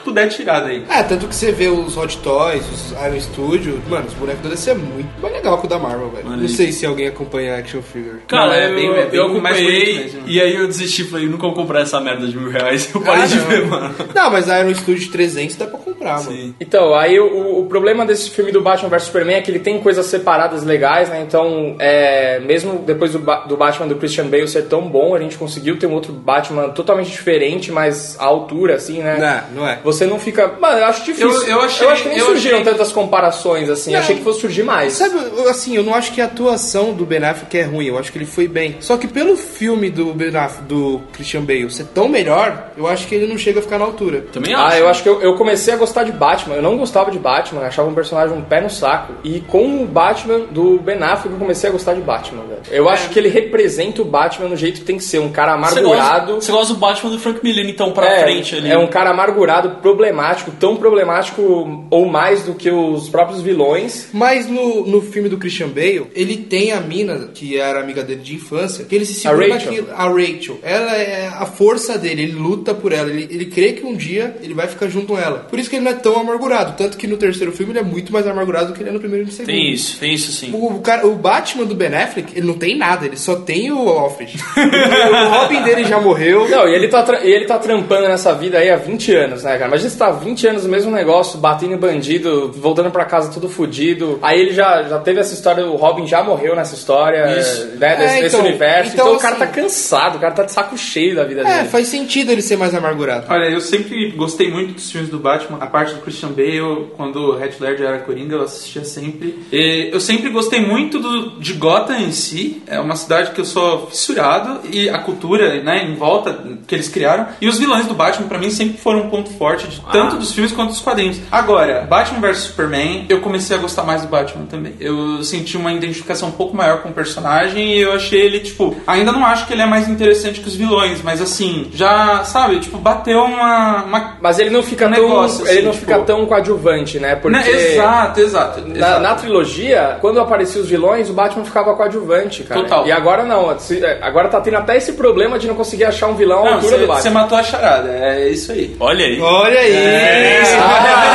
puder tirar daí. É, tanto que você vê os Hot Toys, os Iron Studio, mano, os bonecos da DC é muito mais legal que o da Marvel, velho. Não sei se alguém acompanha a Action Figure. Cara, Não, é eu, bem- é bem eu mais acompanhei bonito mesmo. e aí eu desisti, falei, nunca vou comprar essa merda de mil reais. Eu parei Ah, de ver, mano. Não, mas a Iron Studio 300 dá pra comprar. comprar, mano. Então, aí o, o problema desse filme do Batman vs Superman é que ele tem coisas separadas legais, né? Então, é, mesmo depois do, Ba- do Batman do Christian Bale ser tão bom, a gente conseguiu ter um outro Batman totalmente diferente, mas à altura, assim, né? Não, não é. Você não fica. Mano, eu acho difícil. Eu- eu achei- acho que nem eu surgiram achei- tantas comparações, assim. Não. Achei que fosse surgir mais. Sabe, assim, eu não acho que a atuação do Ben Affleck é ruim, eu acho que ele foi bem. Só que pelo filme do Ben Affleck, do Christian Bale ser tão melhor, eu acho que ele não chega a ficar na altura. Também acho. Ah, eu acho que eu, eu comecei a gostar de Batman. Eu não gostava de Batman, eu achava um personagem um pé no saco. E com o Batman do Ben Affleck, eu comecei a gostar de Batman, velho. Eu acho que ele representa o Batman no jeito que tem que ser. Um cara Você amargurado. gosta, você gosta do Batman do Frank Miller, então, pra é, frente ali. é um cara amargurado, problemático, tão problemático ou mais do que os próprios vilões. Mas no, no filme do Christian Bale, ele tem a mina, que era amiga dele de infância, que ele se segura Rachel. naquilo. A Rachel. Ela é a força dele, ele luta por ela. Ele, ele crê que um dia ele vai ficar junto com ela. Por isso que ele não é tão amargurado. Tanto que no terceiro filme ele é muito mais amargurado do que ele é no primeiro e no segundo. Tem isso, tem isso sim. O, o cara, o Batman do Ben Affleck, ele não tem nada, ele só tem o Alfred. o Robin dele já morreu. Não, e ele tá, e ele tá trampando nessa vida aí há 20 anos, né, cara? Imagina você tá há 20 anos no mesmo negócio, batendo em bandido, voltando pra casa tudo fudido. Aí ele já, já teve essa história, o Robin já morreu nessa história, Isso. né, desse, É, desse então, universo. então, Então, o cara assim- tá cansado, o cara tá de saco cheio da vida É, dele. faz sentido ele ser mais amargurado. Olha, eu sempre gostei muito dos filmes do Batman. A parte do Christian Bale, quando o Heath Ledger era Coringa, eu assistia sempre. E eu sempre gostei muito do, de Gotham em si. É uma cidade que eu sou fissurado. E a cultura, né, em volta que eles criaram. E os vilões do Batman, pra mim, sempre foram um ponto forte, de, tanto dos filmes quanto dos quadrinhos. Agora, Batman vs Superman, eu comecei a gostar mais do Batman também. Eu senti uma identificação um pouco maior com o personagem e eu achei ele, tipo, ainda não acho que ele é mais interessante que os vilões, mas assim, já, sabe, tipo, bateu uma. uma Mas ele não fica um tão. negócio, ele assim, não tipo- fica tão coadjuvante, né? Porque. Né, Exato, exato. Na, exato. na trilogia, quando apareciam os vilões, o Batman ficava coadjuvante, cara. Total. E agora não. é, Agora tá tendo até esse problema de não conseguir achar um vilão à Não, altura do você Batman. matou a charada, é isso aí. Olha aí. Olha aí! Ah!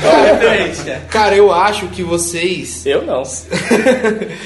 Referência. Cara, eu acho que vocês. Eu não.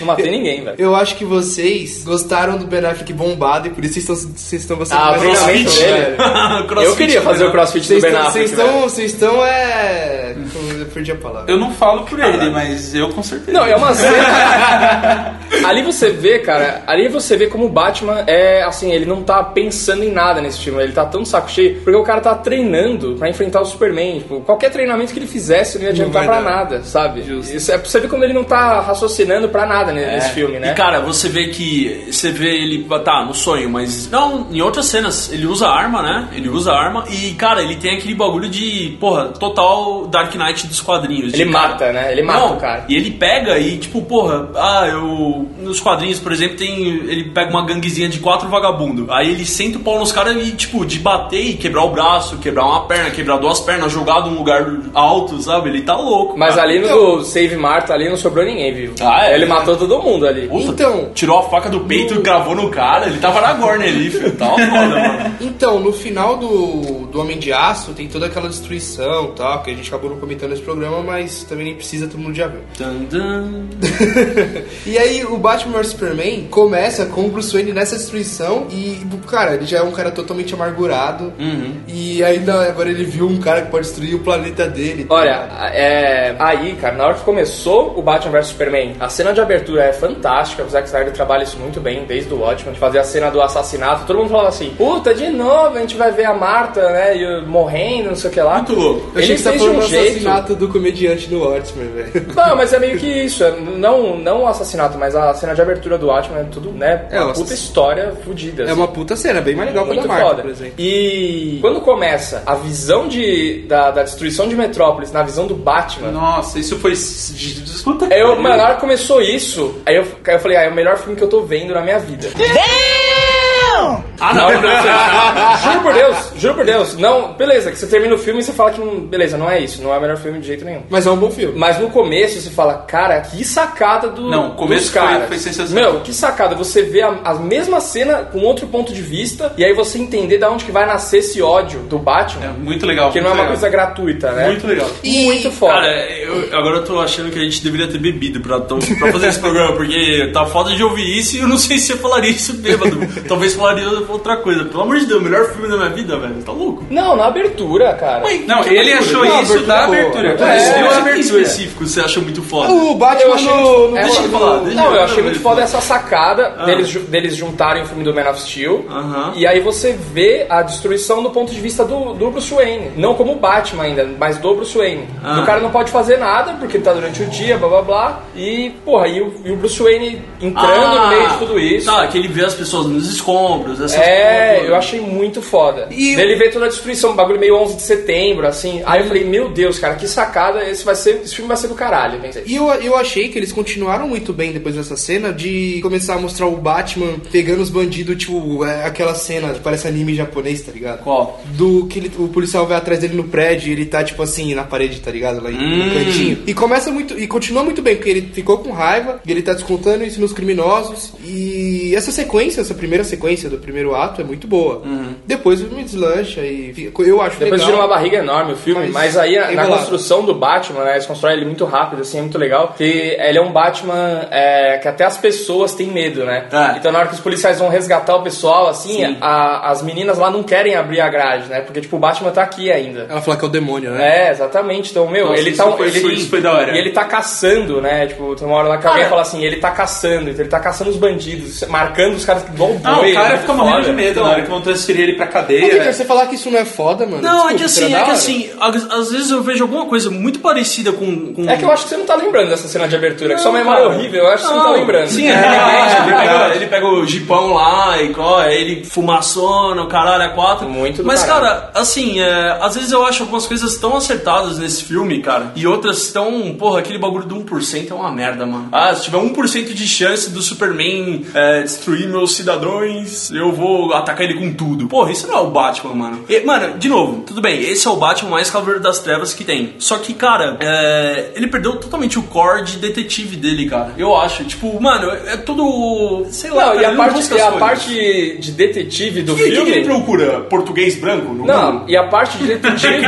não matei ninguém, velho. Eu acho que vocês gostaram do Ben Affleck bombado e por isso vocês estão, vocês estão gostando Ah, do dele. velho. Crossfit Eu queria fazer o crossfit do Vocês Ben estão, Affleck. vocês estão, velho. vocês estão, é. Eu perdi a palavra. Eu não falo por ele, mas eu com certeza. Não, é uma cena. ali você vê, cara, ali você vê como o Batman é assim, ele não tá pensando em nada nesse filme, ele tá tão saco cheio, porque o cara tá treinando pra enfrentar o Superman. Tipo, qualquer treinamento que ele fizesse não ia adiantar pra dar. nada, sabe? Isso é pra você ver como ele não tá raciocinando pra nada ne- nesse filme, né? E cara, você vê que. Você vê ele. Tá, no sonho, mas. Não, em outras cenas, ele usa arma, né? Ele usa arma e, cara, ele tem aquele bagulho de. Porra, total Dark Knight dos quadrinhos. Ele de, mata, cara, né? Ele mata Não, o cara. E ele pega e, tipo, porra, ah, eu. Nos quadrinhos, por exemplo, tem. Ele pega uma ganguezinha de quatro vagabundos. Aí ele senta o pau nos caras e, tipo, de bater e quebrar o braço, quebrar uma perna, quebrar duas pernas, jogado num lugar alto, sabe? Ele tá louco. Mas cara. ali no Save Marta ali não sobrou ninguém, viu? Ah, é? Ele matou todo mundo ali. Puta, Então- tirou a faca do peito e gravou no cara. Ele tava na gorna ali, filho. Tava foda, mano. Então, no final do, do Homem de Aço tem toda aquela destruição e tal, que a gente acabou não comentando nesse programa, mas também nem precisa, todo mundo já viu. Dun, dun. E aí o Batman vs Superman começa com o Bruce Wayne nessa destruição e, cara, ele já é um cara totalmente amargurado. E ainda agora ele viu um cara que pode destruir o planeta dele. Olha, é, aí, cara, na hora que começou o Batman vs Superman, a cena de abertura é fantástica. O Zack Snyder trabalha isso muito bem desde o Watchmen, de fazer a cena do assassinato. Todo mundo falava assim: puta, de novo a gente vai ver a Marta, né, morrendo, não sei o que lá. Muito louco. Eu achei Ele que você tá fez falando um do jeito. assassinato do comediante no Watchmen, velho. Não, mas é meio que isso. é- Não, não o assassinato, mas a cena de abertura do Watchmen é tudo, né? É, uma puta história fodida. É assim. uma puta cena, bem mais legal que a da por exemplo. E quando começa a visão de, da, da destruição de Metrópolis na visão do Batman. Nossa, isso foi. Desculpa. Aí eu, mano, na hora que começou isso, aí eu, aí eu falei, ah, é o melhor filme que eu tô vendo na minha vida. Ah, Não, não. não, não. juro por Deus, juro por Deus. Não, beleza, que você termina o filme e você fala que não, beleza, não é isso, não é o melhor filme de jeito nenhum. Mas é um bom filme. Mas no começo você fala, cara, que sacada do. Não, o começo dos foi- caras. foi sensacional. Meu, que sacada. Você vê a, a mesma cena com outro ponto de vista e aí você entender da onde que vai nascer esse ódio do Batman. É muito legal. que não é uma legal. coisa gratuita, né? Muito legal. Muito foda. Cara, eu, agora eu tô achando que a gente deveria ter bebido pra, pra fazer esse programa, porque tá foda de ouvir isso e eu não sei se eu falaria isso bêbado. Talvez falaria, outra coisa. Pelo amor de Deus, o melhor filme da minha vida, velho. Tá louco? Não, na abertura, cara. Não, ele achou Não, isso abertura da boa. abertura. É, Esse é, é, em é. específico você achou muito foda. O Batman Eu achei no, muito- no- é, Deixa ele falar, deixa Não, eu achei muito foda essa sacada deles, ju- deles juntarem o filme do Man of Steel. Aham. E aí você vê a destruição do ponto de vista do, do Bruce Wayne. Não como o Batman ainda, mas do Bruce Wayne. Ah. O cara não pode fazer nada porque ele tá durante o dia, blá blá blá. E, porra, e o, e o Bruce Wayne entrando no meio de tudo isso. Tá, que ele vê as pessoas nos escombros, essas É, porra eu achei muito foda. E Ele vê toda a destruição, um bagulho meio 11 de setembro, assim. Aí eu falei, meu Deus, cara, que sacada, esse, vai ser, esse filme vai ser do caralho. E eu, eu achei que eles continuaram muito bem depois dessa cena de começar a mostrar o Batman pegando os bandidos, tipo, é, aquela cena que parece anime japonês, tá ligado? Qual? Do que ele- o policial vai atrás dele no prédio e ele tá, tipo assim, na parede, tá ligado? Lá Hum. no cantinho. E começa muito. E continua muito bem, porque ele ficou com raiva e ele tá descontando isso nos criminosos. E essa sequência, essa primeira sequência do primeiro ato é muito boa. Depois me deslancha e fica- eu acho Depois legal. vira uma barriga enorme o filme, Mas mas, aí a- na construção do Batman, né, eles constroem ele muito rápido, assim, é muito legal. Que ele é um Batman é, que até as pessoas têm medo, né? É. Então na hora que os policiais vão resgatar o pessoal, assim, Sim. a- as meninas lá não querem abrir a grade, né? Porque, tipo, o Batman tá aqui ainda. Ela fala que é o demônio, né? É, exatamente. Então, meu, Nossa, ele tá. foi- ele, isso- foi da hora. E ele tá caçando, né? Tipo, tem uma hora lá que alguém fala assim, ele tá caçando, então ele tá caçando os bandidos, marcando os caras igual o Ah, boi. o cara muito fica morrendo de medo na hora que vão transferir ele pra cadeia. Victor, você falar que isso não é foda, mano? Não, é Desculpa, que assim, é que assim, às, vezes eu vejo alguma coisa muito parecida com. com... É que eu acho que você não tá lembrando dessa cena de abertura, que sua Não, memória é horrível, eu acho que você não tá lembrando. Sim, é, ele, pega, ele pega o jipão lá e ó, aí ele fumaçona, o caralho, é quatro. Muito Mas, caralho. cara, assim, é, às vezes eu acho algumas coisas tão acertadas nesse filme, cara, e outras tão. Porra, aquele bagulho do 1% é uma merda, mano. Ah, se tiver 1% de chance do Superman é, destruir meus cidadãos, eu vou atacar ele com tudo. Porra, isso não é o Batman, mano. E, mano, de novo, tudo bem, esse é o Batman mais Cavaleiro das Trevas que tem. Só que, cara, é, ele perdeu totalmente o core de detetive dele, cara. Eu acho. Tipo, mano, é tudo. Sei lá, Não, cara, e a parte, e a parte de detetive do que, que filme. ele procura? Português branco? No Não, Google? e a parte de detetive.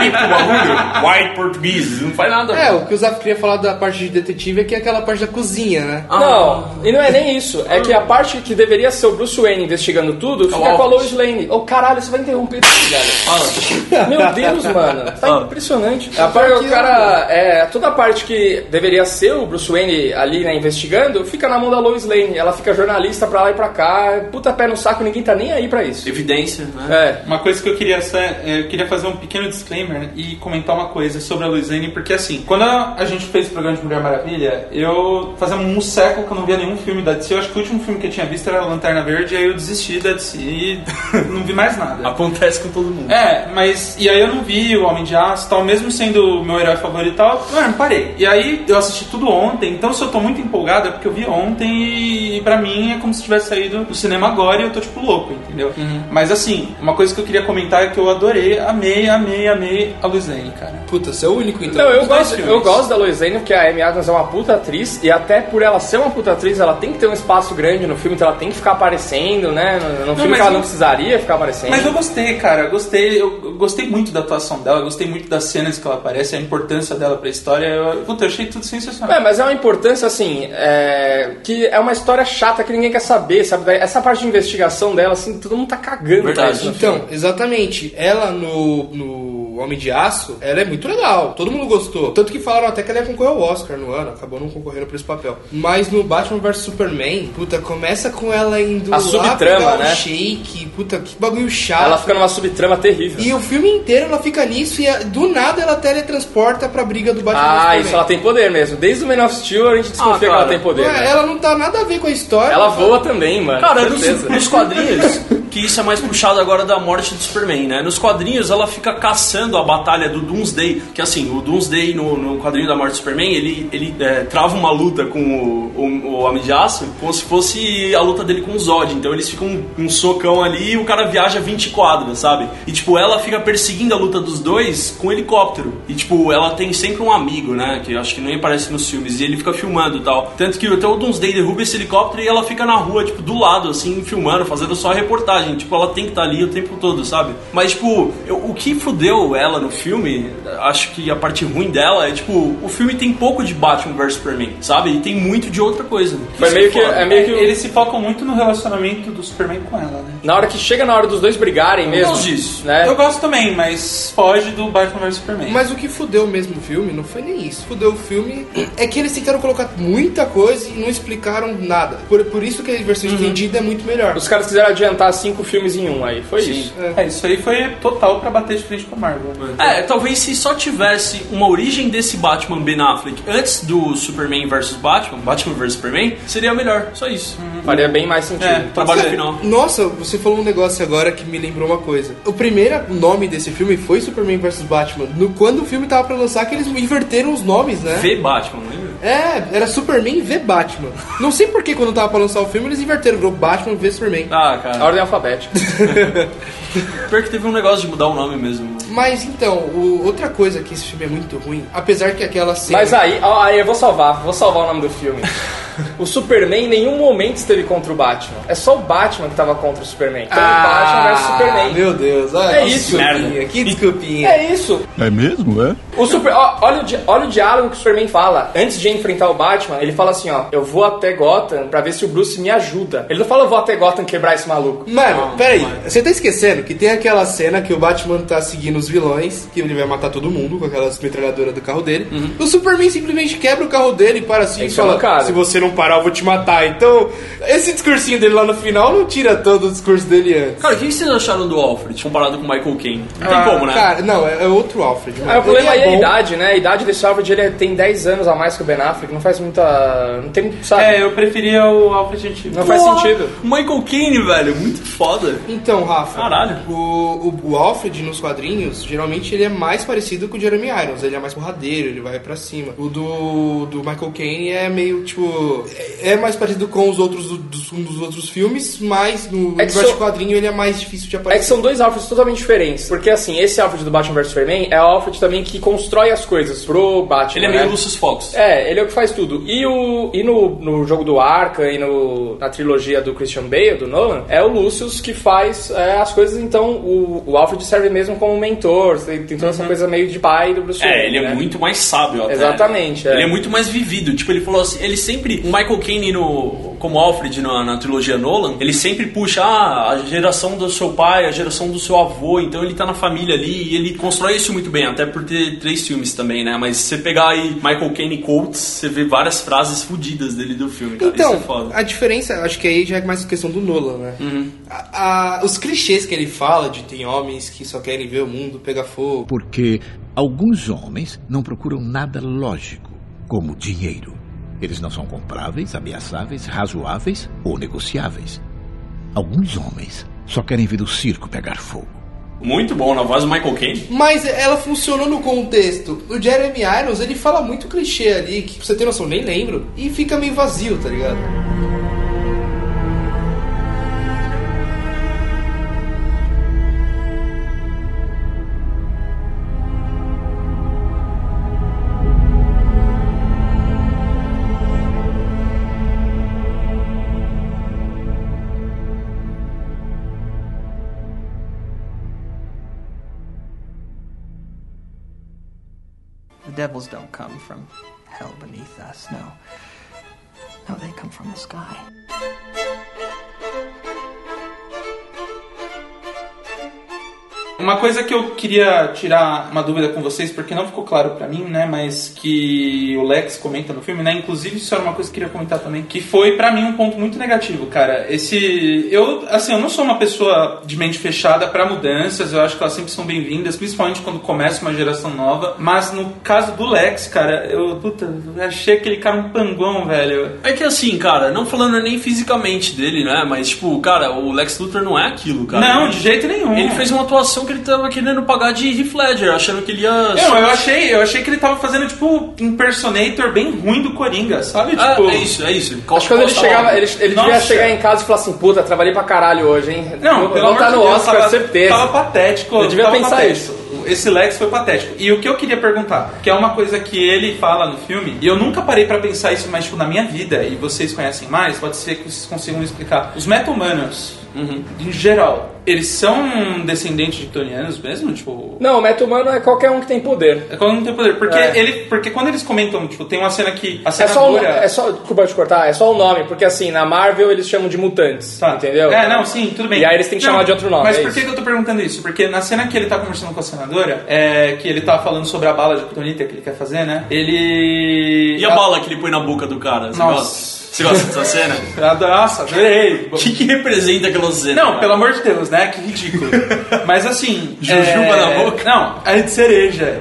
White português. Não faz nada. É, o que o Zaf queria falar da parte de detetive é que é aquela parte da cozinha, né? Não, e não é nem isso. É que a parte que deveria ser o Bruce Wayne investigando tudo fica o com a. Lois Lane. Ô caralho, você vai interromper tudo, velho. Meu Deus, mano. Tá Ah. impressionante. A parte, o cara, é, toda a parte que deveria ser o Bruce Wayne ali, né, investigando, fica na mão da Lois Lane. Ela fica jornalista pra lá e pra cá, puta pé no saco, ninguém tá nem aí pra isso. Evidência, né? É. Uma coisa que eu queria ser, eu queria fazer um pequeno disclaimer e comentar uma coisa sobre a Luiziane, porque assim, quando a, a gente fez o programa de Mulher Maravilha, eu fazia um século que eu não via nenhum filme da DC. Eu acho que o último filme que eu tinha visto era Lanterna Verde, e aí eu desisti da DC e não vi mais nada. Acontece com todo mundo. É, mas. E aí eu não vi o Homem de Aço e tal, mesmo sendo o meu herói favorito e tal, mano, parei. E aí eu assisti tudo ontem, então se eu tô muito empolgado é porque eu vi ontem e pra mim é como se tivesse saído do cinema agora e eu tô tipo louco, entendeu? Mas assim, uma coisa que eu queria comentar é que eu adorei, amei, amei, amei a Luiz Lane, cara. Puta, você é o único então. Não, eu gosto, eu gosto da Lois Lane porque a Amy Adams é uma puta atriz e até por ela ser uma puta atriz, ela tem que ter um espaço grande no filme, então ela tem que ficar aparecendo, né? No, no filme mas que ela eu- não precisaria ficar aparecendo. Mas eu gostei, cara, eu gostei, eu gostei muito da atuação dela, eu gostei muito das cenas que ela aparece, a importância dela pra história. Eu, puta, eu achei tudo sensacional. É, mas é uma importância assim, é, que é uma história chata que ninguém quer saber, sabe? Essa parte de investigação dela, assim, todo mundo tá cagando pra Verdade. isso no filme. Então, exatamente. Ela no, no Homem de Aço, ela é muito legal. Todo mundo gostou. Tanto que falaram até que ela ia concorrer ao Oscar no ano. Acabou não concorrendo por esse papel. Mas no Batman vs Superman, puta, começa com ela indo A lá subtrama, pegar um shake. Puta, que bagulho chato. Ela fica numa subtrama terrível. E o filme inteiro ela fica nisso e a- do nada ela teletransporta pra briga do Batman Ah, Superman. isso ela tem poder mesmo. Desde o Man of Steel a gente desconfia Ah, que ela tem poder. Ué, né? ela não tá nada a ver com a história. Ela voa também, mano. Cara, nos, certeza. nos quadrinhos, que isso é mais puxado agora da morte do Superman, né? Nos quadrinhos ela fica caçando a batalha do Doomsday, que assim, o Doomsday no, no quadrinho da morte do Superman, ele, ele é, trava uma luta com o, o, o Homem de Aço, como se fosse a luta dele com o Zod. Então eles ficam um, um socão ali e o cara viaja 20 quadras, sabe? E tipo, ela fica perseguindo a luta dos dois com um helicóptero. E tipo, ela tem sempre um amigo, né? Que eu acho que nem aparece nos filmes. E ele fica filmando e tal. Tanto que até o Doomsday derruba esse helicóptero e ela fica na rua, tipo, do lado, assim, filmando, fazendo só reportagem. personagem, tipo, ela tem que estar ali o tempo todo, sabe? Mas, tipo, eu- o que fudeu ela no filme, acho que a parte ruim dela é, tipo, o filme tem pouco de Batman vs Superman, sabe? E tem muito de outra coisa. Foi meio que, foda. é meio que o- Eles se focam muito no relacionamento do Superman com ela, né? na hora que chega na hora dos dois brigarem mesmo, gosto disso. né? Eu gosto também, mas foge do Batman vs Superman. Mas o que fudeu mesmo o filme não foi nem isso. Fudeu o filme é que eles tentaram colocar muita coisa e não explicaram nada. Por, por isso que a versão estendida é muito melhor. Os caras quiseram adiantar cinco filmes em um aí, foi isso. É, isso aí foi total pra bater de frente com a Marvel. É, talvez se só tivesse uma origem desse Batman Ben Affleck antes do Superman vs Batman, Batman vs Superman, seria melhor. Só isso. Faria bem mais sentido. É, Trabalho É, final. Nossa, você falou um negócio agora que me lembrou uma coisa. O primeiro nome desse filme foi Superman vs Batman. No, quando o filme tava pra lançar, que eles inverteram os nomes, né? V Batman, lembra? É, era Superman v Batman. Não sei por que quando tava pra lançar o filme eles inverteram, virou Batman v Superman. Ah, A cara. ordem alfabética. Pior que teve um negócio de mudar o nome mesmo. Mas então, o- outra coisa que esse filme é muito ruim, apesar que aquela cena. Mas aí, ó, aí eu vou salvar, vou salvar o nome do filme. O Superman em nenhum momento esteve contra o Batman. É só o Batman que tava contra o Superman. Então o Batman versus Superman. Ah, Meu Deus, olha É que isso. desculpinha, que desculpinha. É isso. É mesmo, é? O super, ó, olha, o, di- olha o diálogo que o Superman fala. Antes de enfrentar o Batman, ele fala assim, ó. Eu vou até Gotham pra ver se o Bruce me ajuda. Ele não fala, eu vou até Gotham quebrar esse maluco. Mano, peraí, você tá esquecendo que tem aquela cena que o Batman tá seguindo os vilões, que ele vai matar todo mundo com aquelas metralhadoras do carro dele. O Superman simplesmente quebra o carro dele e para assim e é fala: mancada. Se você não parar, eu vou te matar. Então, esse discursinho dele lá no final não tira todo o discurso dele antes. Cara, o que vocês acharam do Alfred comparado com o Michael Caine? Não tem Ah, como, né? Cara, não, é, é outro Alfred. mano. Ah, o problema Ele aí é a bom. idade, né? A idade desse Alfred, ele tem 10 anos a mais que o Ben Affleck. Não faz muita... Não tem... Sabe? É, eu preferia o Alfred antigo. Não faz Porra, sentido. Michael Caine, velho, muito foda. Então, Rafa, Caralho. O, o, o Alfred nos quadrinhos, geralmente ele é mais parecido com o Jeremy Irons. Ele é mais porradeiro, ele vai pra cima. O do, do Michael Caine é meio, tipo... É é mais parecido com os outros do- dos, um dos outros filmes, mas no É que universo so- de quadrinho ele é mais difícil de É que aparecer. são dois Alfreds totalmente diferentes. Porque, assim, esse Alfred do Batman vs Superman é o Alfred também que constrói as coisas pro Batman. Ele é né? meio Lucius Fox. É, ele é o que faz tudo. E, o, e no, no jogo do Arca e no, na trilogia do Christian Bale, do Nolan, é o Lucius que faz é, as coisas. Então, o, o Alfred serve mesmo como mentor. Tem, tem toda essa coisa meio de pai do Bruce Wayne. É, ele é né? muito mais sábio até. Exatamente, é. Ele é muito mais vivido. Tipo, ele falou assim, ele sempre. O Michael Caine no, como Alfred na, na trilogia Nolan, ele sempre puxa ah, a geração do seu pai, a geração do seu avô, então ele tá na família ali e ele constrói isso muito bem, até por ter três filmes também, né? Mas se você pegar aí Michael Caine quotes, você vê várias frases fodidas dele do filme, cara. Então, isso é foda. a diferença, acho que aí já é mais questão do Nolan, né? A- a- os clichês que ele fala de tem homens que só querem ver o mundo pegar fogo. Porque alguns homens não procuram nada lógico, como dinheiro. Eles não são compráveis, ameaçáveis, razoáveis ou negociáveis. Alguns homens só querem ver o circo pegar fogo. Muito bom, na voz do Michael Caine. Mas ela funcionou no contexto. O Jeremy Irons, ele fala muito clichê ali, que pra você ter noção, nem lembro, e fica meio vazio, tá ligado? Devils don't come from hell beneath us, no. No, they come from the sky. Uma coisa que eu queria tirar uma dúvida com vocês, porque não ficou claro pra mim, né, mas que o Lex comenta no filme, né, inclusive isso era uma coisa que eu queria comentar também, que foi pra mim um ponto muito negativo, cara. Esse eu, assim, eu não sou uma pessoa de mente fechada pra mudanças, eu acho que elas sempre são bem-vindas, principalmente quando começa uma geração nova, mas no caso do Lex, cara, eu, puta, eu achei aquele cara um panguão, velho. É que assim, cara, não falando nem fisicamente dele, né? Mas, tipo, cara, o Lex Luthor não é aquilo, cara. Não, de jeito nenhum. Ele fez uma atuação que ele tava querendo pagar de Heath Ledger, achando que ele ia. Não, eu achei, eu achei que ele tava fazendo, tipo, impersonator bem ruim do Coringa, sabe? Ah, Tipo, é isso, é isso. Acho que quando ele chegava, ele, ele devia chegar em casa e falar assim, puta, trabalhei pra caralho hoje, hein? Não, vou amor tá de no Deus, Oscar, tava, certeza. Tava patético. Eu devia tava pensar patético. isso. esse Lex foi patético. E o que eu queria perguntar, que é uma coisa que ele fala no filme, e eu nunca parei pra pensar isso, mas tipo, na minha vida, e vocês conhecem mais, pode ser que vocês consigam explicar. Os meta-humanos, em geral, eles são descendentes de Tonianos mesmo? Tipo. Não, o meta humano é qualquer um que tem poder. É quando não tem poder. Porque, É. ele, porque quando eles comentam, tipo, tem uma cena que a É só, o, senadora. é só, desculpa te cortar, é só o nome, porque assim, na Marvel eles chamam de mutantes, entendeu? É, não, sim, tudo bem. E aí eles têm que Não, chamar de outro nome. Mas é por que, que eu tô perguntando isso? Porque na cena que ele tá conversando com a senadora, é, que ele tá falando sobre a bala de kryptonita que ele quer fazer, né? Ele. E a bala que ele põe na boca do cara? Nossa. gosta? Você gosta dessa cena? Nossa, adorei. O que, que representa aquela cena? Não, cara? pelo amor de Deus, né? Que ridículo. Mas assim. Jujuba é... na boca? Não, é de cereja.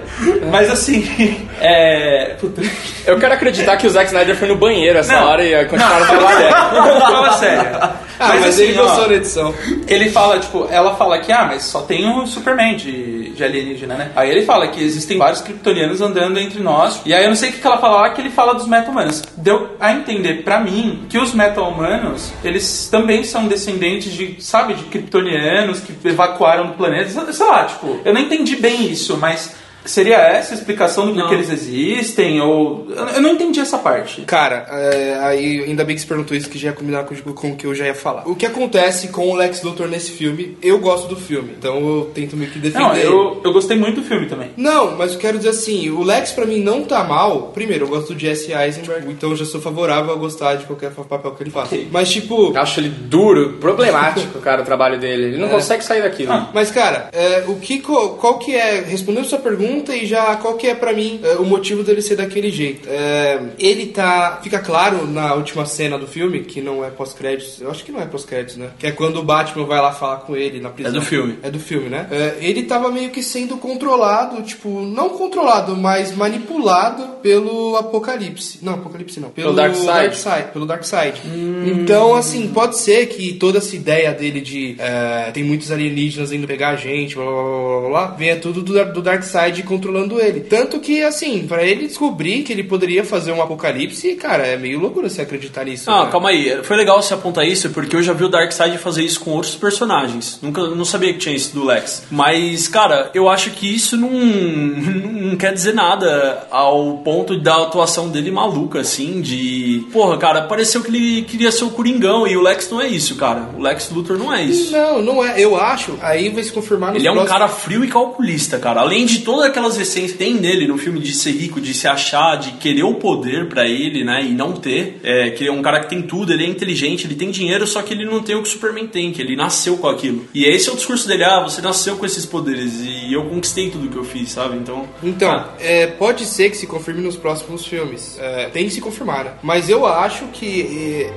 Mas assim. É. Puta. Eu quero acreditar que o Zack Snyder foi no banheiro essa Não. hora e continuaram falando sério. Fala sério. Ah, mas, ele ó, gostou da edição. Ele fala, tipo, ela fala que, ah, mas só tem o Superman de, de alienígena, né? Aí ele fala que existem vários kryptonianos andando entre nós. E aí eu não sei o que, que ela fala lá, que ele fala dos meta-humanos. Deu a entender pra mim que os meta-humanos, eles também são descendentes de, sabe, de kryptonianos que evacuaram do planeta. Sei- lá, tipo, eu não entendi bem isso, mas seria essa a explicação do porquê eles existem? Ou. Eu não entendi essa parte. Cara, é, aí ainda bem que você perguntou isso, que já ia combinar com, com o que eu já ia falar. O que acontece com o Lex Luthor nesse filme, eu gosto do filme, então eu tento meio que defender Não, eu, eu gostei muito do filme também. Não, mas eu quero dizer assim, o Lex pra mim não tá mal. Primeiro, eu gosto do Jesse Eisenberg, então eu já sou favorável a gostar de qualquer papel que ele faça. Mas tipo, Eu acho ele duro, problemático, cara, o trabalho dele. Ele não É. consegue sair daquilo. Ah. Mas, cara, é, o que, qual que é. Respondendo sua pergunta e já qual que é pra mim é, o motivo dele ser daquele jeito. É, ele tá. Fica claro na última cena do filme, que não é pós-créditos. Eu acho que não é pós-créditos, né? Que é quando o Batman vai lá falar com ele na prisão. É do filme. É do filme, né? É, ele tava meio que sendo controlado, tipo, não controlado, mas manipulado pelo Apocalipse. Não, Apocalipse não. Pelo, Pelo Darkseid. Darkseid, Pelo Darkseid. Então, assim, pode ser que toda essa ideia dele de tem muitos alienígenas indo pegar a gente, blá blá blá blá, blá venha tudo do, do Darkseid controlando ele. Tanto que, assim, pra ele descobrir que ele poderia fazer um apocalipse, cara, é meio loucura você acreditar nisso. Ah, né? calma aí. Foi legal você apontar isso, porque eu já vi o Darkseid fazer isso com outros personagens. Nunca, não sabia que tinha isso do Lex. Mas, cara, eu acho que isso não, não quer dizer nada ao ponto da atuação dele maluca, assim, de... Porra, cara, pareceu que ele queria ser o Coringão, e o Lex não é isso, cara. O Lex Luthor não é isso. Não, não é. Eu acho, aí vai se confirmar nos Ele é um cara frio e calculista, cara. Além de todas aquelas essências que tem nele no filme de ser rico, de se achar, de querer o poder pra ele, né? E não ter. É, que ele é um cara que tem tudo, ele é inteligente, ele tem dinheiro, só que ele não tem o que o Superman tem, que ele nasceu com aquilo. E esse é o discurso dele: ah, você nasceu com esses poderes e eu conquistei tudo que eu fiz, sabe? Então. Então, ah, é, pode ser que se confirme nos próximos filmes. É, tem que se confirmar, né? Mas eu acho que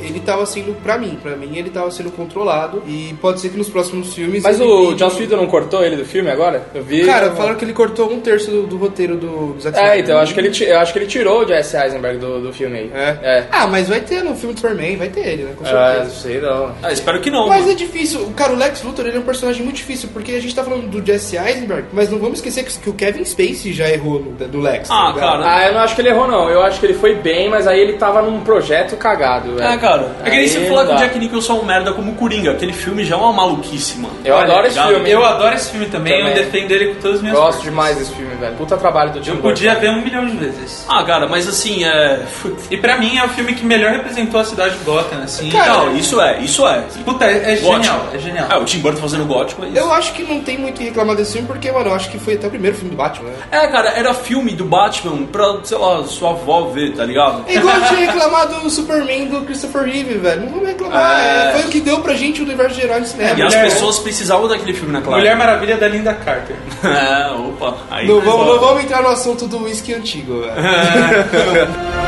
é, ele tava sendo, pra mim, pra mim ele tava sendo controlado e pode ser que nos próximos filmes. Mas ele- o Joss Whedon não cortou ele do filme agora? Eu vi. Cara, falaram que ele cortou um terço do, do roteiro do, do Zack É, Snyder. então eu acho que ele, ti- eu acho que ele tirou o Jesse Eisenberg do, do filme aí. É? É. Ah, mas vai ter no filme do Superman, vai ter ele, né? Com Ah, certeza. sei não. ah, espero que não. Mas mano. é difícil. O cara, o Lex Luthor, ele é um personagem muito difícil, porque a gente tá falando do Jesse Eisenberg, mas não vamos esquecer que, que o Kevin Spacey já errou no, do Lex. tá Ah, ligado? cara. Ah, eu não acho que ele errou, não. Eu acho que ele foi bem, mas aí ele tava num projeto cagado, velho. É, cara. É que nem Aí você falar não que o dá. Jack Nicholson é um merda como Coringa. Aquele filme já é uma maluquice, mano. Eu Olha, adoro esse ligado? filme. Eu adoro esse filme também, Também. eu defendo ele com todas as minhas Gosto forças. demais desse filme, velho. Puta trabalho do Tim Eu Burton. podia ver um milhão de vezes. Ah, cara, mas assim, é. E pra mim é o filme que melhor representou a cidade de Gotham, assim. Não, isso é, isso é. Puta, é, é genial, é genial. É, o Tim Burton fazendo gótico é isso. Eu acho que não tem muito o que reclamar desse filme, porque, mano, eu acho que foi até o primeiro filme do Batman, né? É, cara, era filme do Batman pra, sei lá, sua avó ver, tá ligado? É igual de reclamar do Superman do Christopher Reeve, velho. Não vamos reclamar. É. é, Foi o que deu pra gente o universo geral de cinema. E as pessoas precisavam daquele filme na classe. Mulher Maravilha da Linda Carter. É, opa. Aí Não foi vamos, não vamos entrar no assunto do whisky antigo, velho.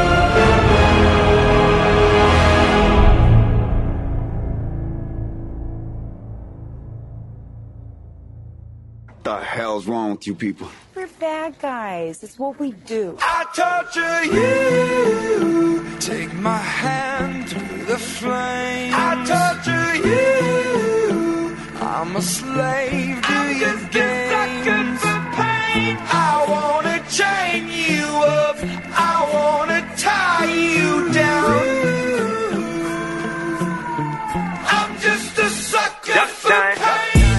The hell's wrong with you people? We're bad guys. It's what we do. I torture you. Take my hand through the flame. I torture you. I'm a slave to your games.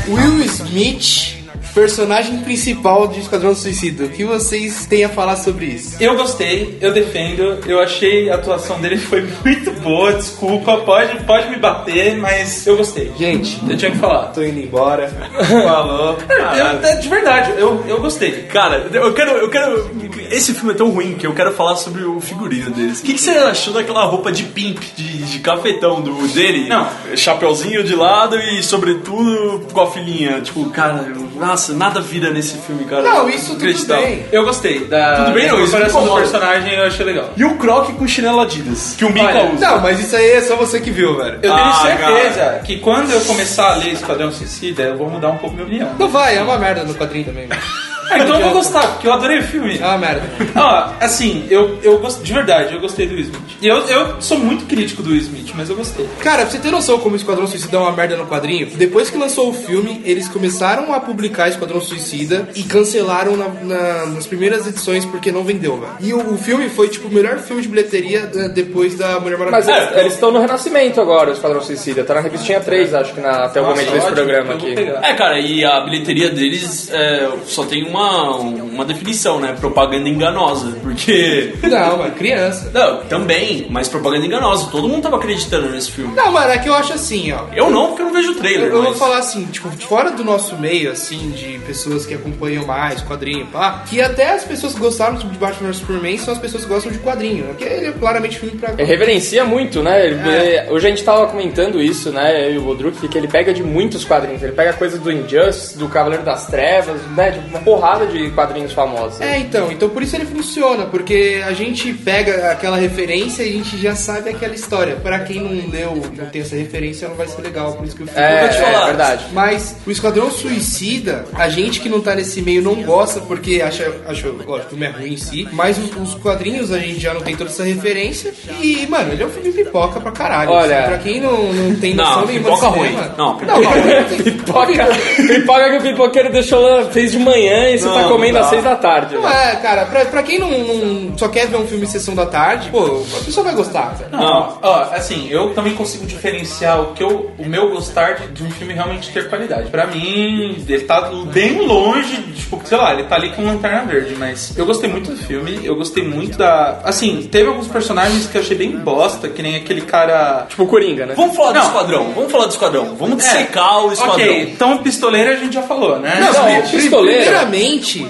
Will Smith personagem principal de Esquadrão Suicida. O que vocês têm a falar sobre isso? Eu gostei, eu defendo, eu achei a atuação dele foi muito boa, desculpa, pode, pode me bater, mas eu gostei. Gente, Eu tinha que falar. tô indo embora. Falou. Eu- é, de verdade, eu, eu gostei. Cara, eu quero, eu quero. Esse filme é tão ruim que eu quero falar sobre o figurino deles. O que, que você achou daquela roupa de pimp, de, de cafetão do dele? Não. Chapeuzinho de lado e, sobretudo, com a filhinha. Tipo, cara, nossa, nada vira nesse filme, cara. Não, isso tudo bem. Eu gostei da, Tudo bem, não, isso do incomoda. personagem, eu achei legal. E o Croc com chinelo Adidas, que o Mika Olha, usa. Não, mas isso aí é só você que viu, velho. Eu tenho Ah, certeza que quando eu começar a ler Esquadrão Suicida, eu vou mudar um pouco minha opinião. Não vai, é uma merda no quadrinho também. velho. Ah, então eu vou gostar, porque eu adorei o filme. É uma merda. Ó, assim, eu, eu gosto, de verdade, eu gostei do Will Smith. E eu, eu sou muito crítico do Will Smith, mas eu gostei. Cara, pra você ter noção como o Esquadrão Suicida é uma merda no quadrinho, depois que lançou o filme, eles começaram a publicar Esquadrão Suicida e cancelaram na- na- nas primeiras edições porque não vendeu, velho. E o, o filme foi, tipo, o melhor filme de bilheteria eh, depois da Mulher Mas Maravilha. eles- eles estão no Renascimento agora, o Esquadrão Suicida. Tá na revistinha 3, acho que na, até o Nossa, momento desse ótimo, programa aqui. É, cara, e a bilheteria deles é, só tem uma, uma definição, né? Propaganda enganosa. Porque. Não, mano, criança. Não, também, mas propaganda enganosa. Todo mundo tava acreditando nesse filme. Não, mano, é que eu acho assim, ó. Eu não, porque eu não vejo o trailer. Eu, eu vou mas- falar assim, tipo, fora do nosso meio, assim, de pessoas que acompanham mais quadrinho, pá, que até as pessoas que gostaram tipo, de Batman vs Superman são as pessoas que gostam de quadrinho, né? Porque ele é claramente filme pra. Ele reverencia muito, né? Ele- É. ele- hoje a gente tava comentando isso, né? Eu e o Bodruk, que ele pega de muitos quadrinhos. Ele pega coisa do Injustice, do Cavaleiro das Trevas, né? De uma porrada de quadrinhos famosos. É, então, então por isso ele funciona, porque a gente pega aquela referência e a gente já sabe aquela história. Pra quem não leu, não tem essa referência, não vai ser legal, por isso que eu fico. É, Eu vou te é, falar. verdade. Mas o Esquadrão Suicida, a gente que não tá nesse meio não gosta, porque acha, acha lógico, o filme é ruim em si, mas os, os quadrinhos a gente já não tem toda essa referência. E, mano, ele é um filme pipoca pra caralho. Olha- assim, pra quem não, não tem Não, noção nenhuma pipoca ruim. Não, não, pipoca não, Pipoca, pipoca que o pipoqueiro deixou lá, fez de manhã e você tá Não, comendo não às seis da tarde. Não né? é, cara, pra, pra quem não, não só quer ver um filme em sessão da tarde, pô, a pessoa vai gostar, cara. Não, ó, assim, eu também consigo diferenciar o que eu, o meu gostar de, de um filme realmente ter qualidade. Pra mim, ele tá bem longe, tipo, sei lá, ele tá ali com lanterna verde, mas eu gostei muito do filme, eu gostei muito da. Assim, teve alguns personagens que eu achei bem bosta, que nem aquele cara. Tipo o Coringa, né? Vamos falar do Não. esquadrão, vamos falar do esquadrão. Vamos É. dissecar o esquadrão. Ok, então o pistoleiro a gente já falou, né? Não, Não, pistoleiro. primeiramente,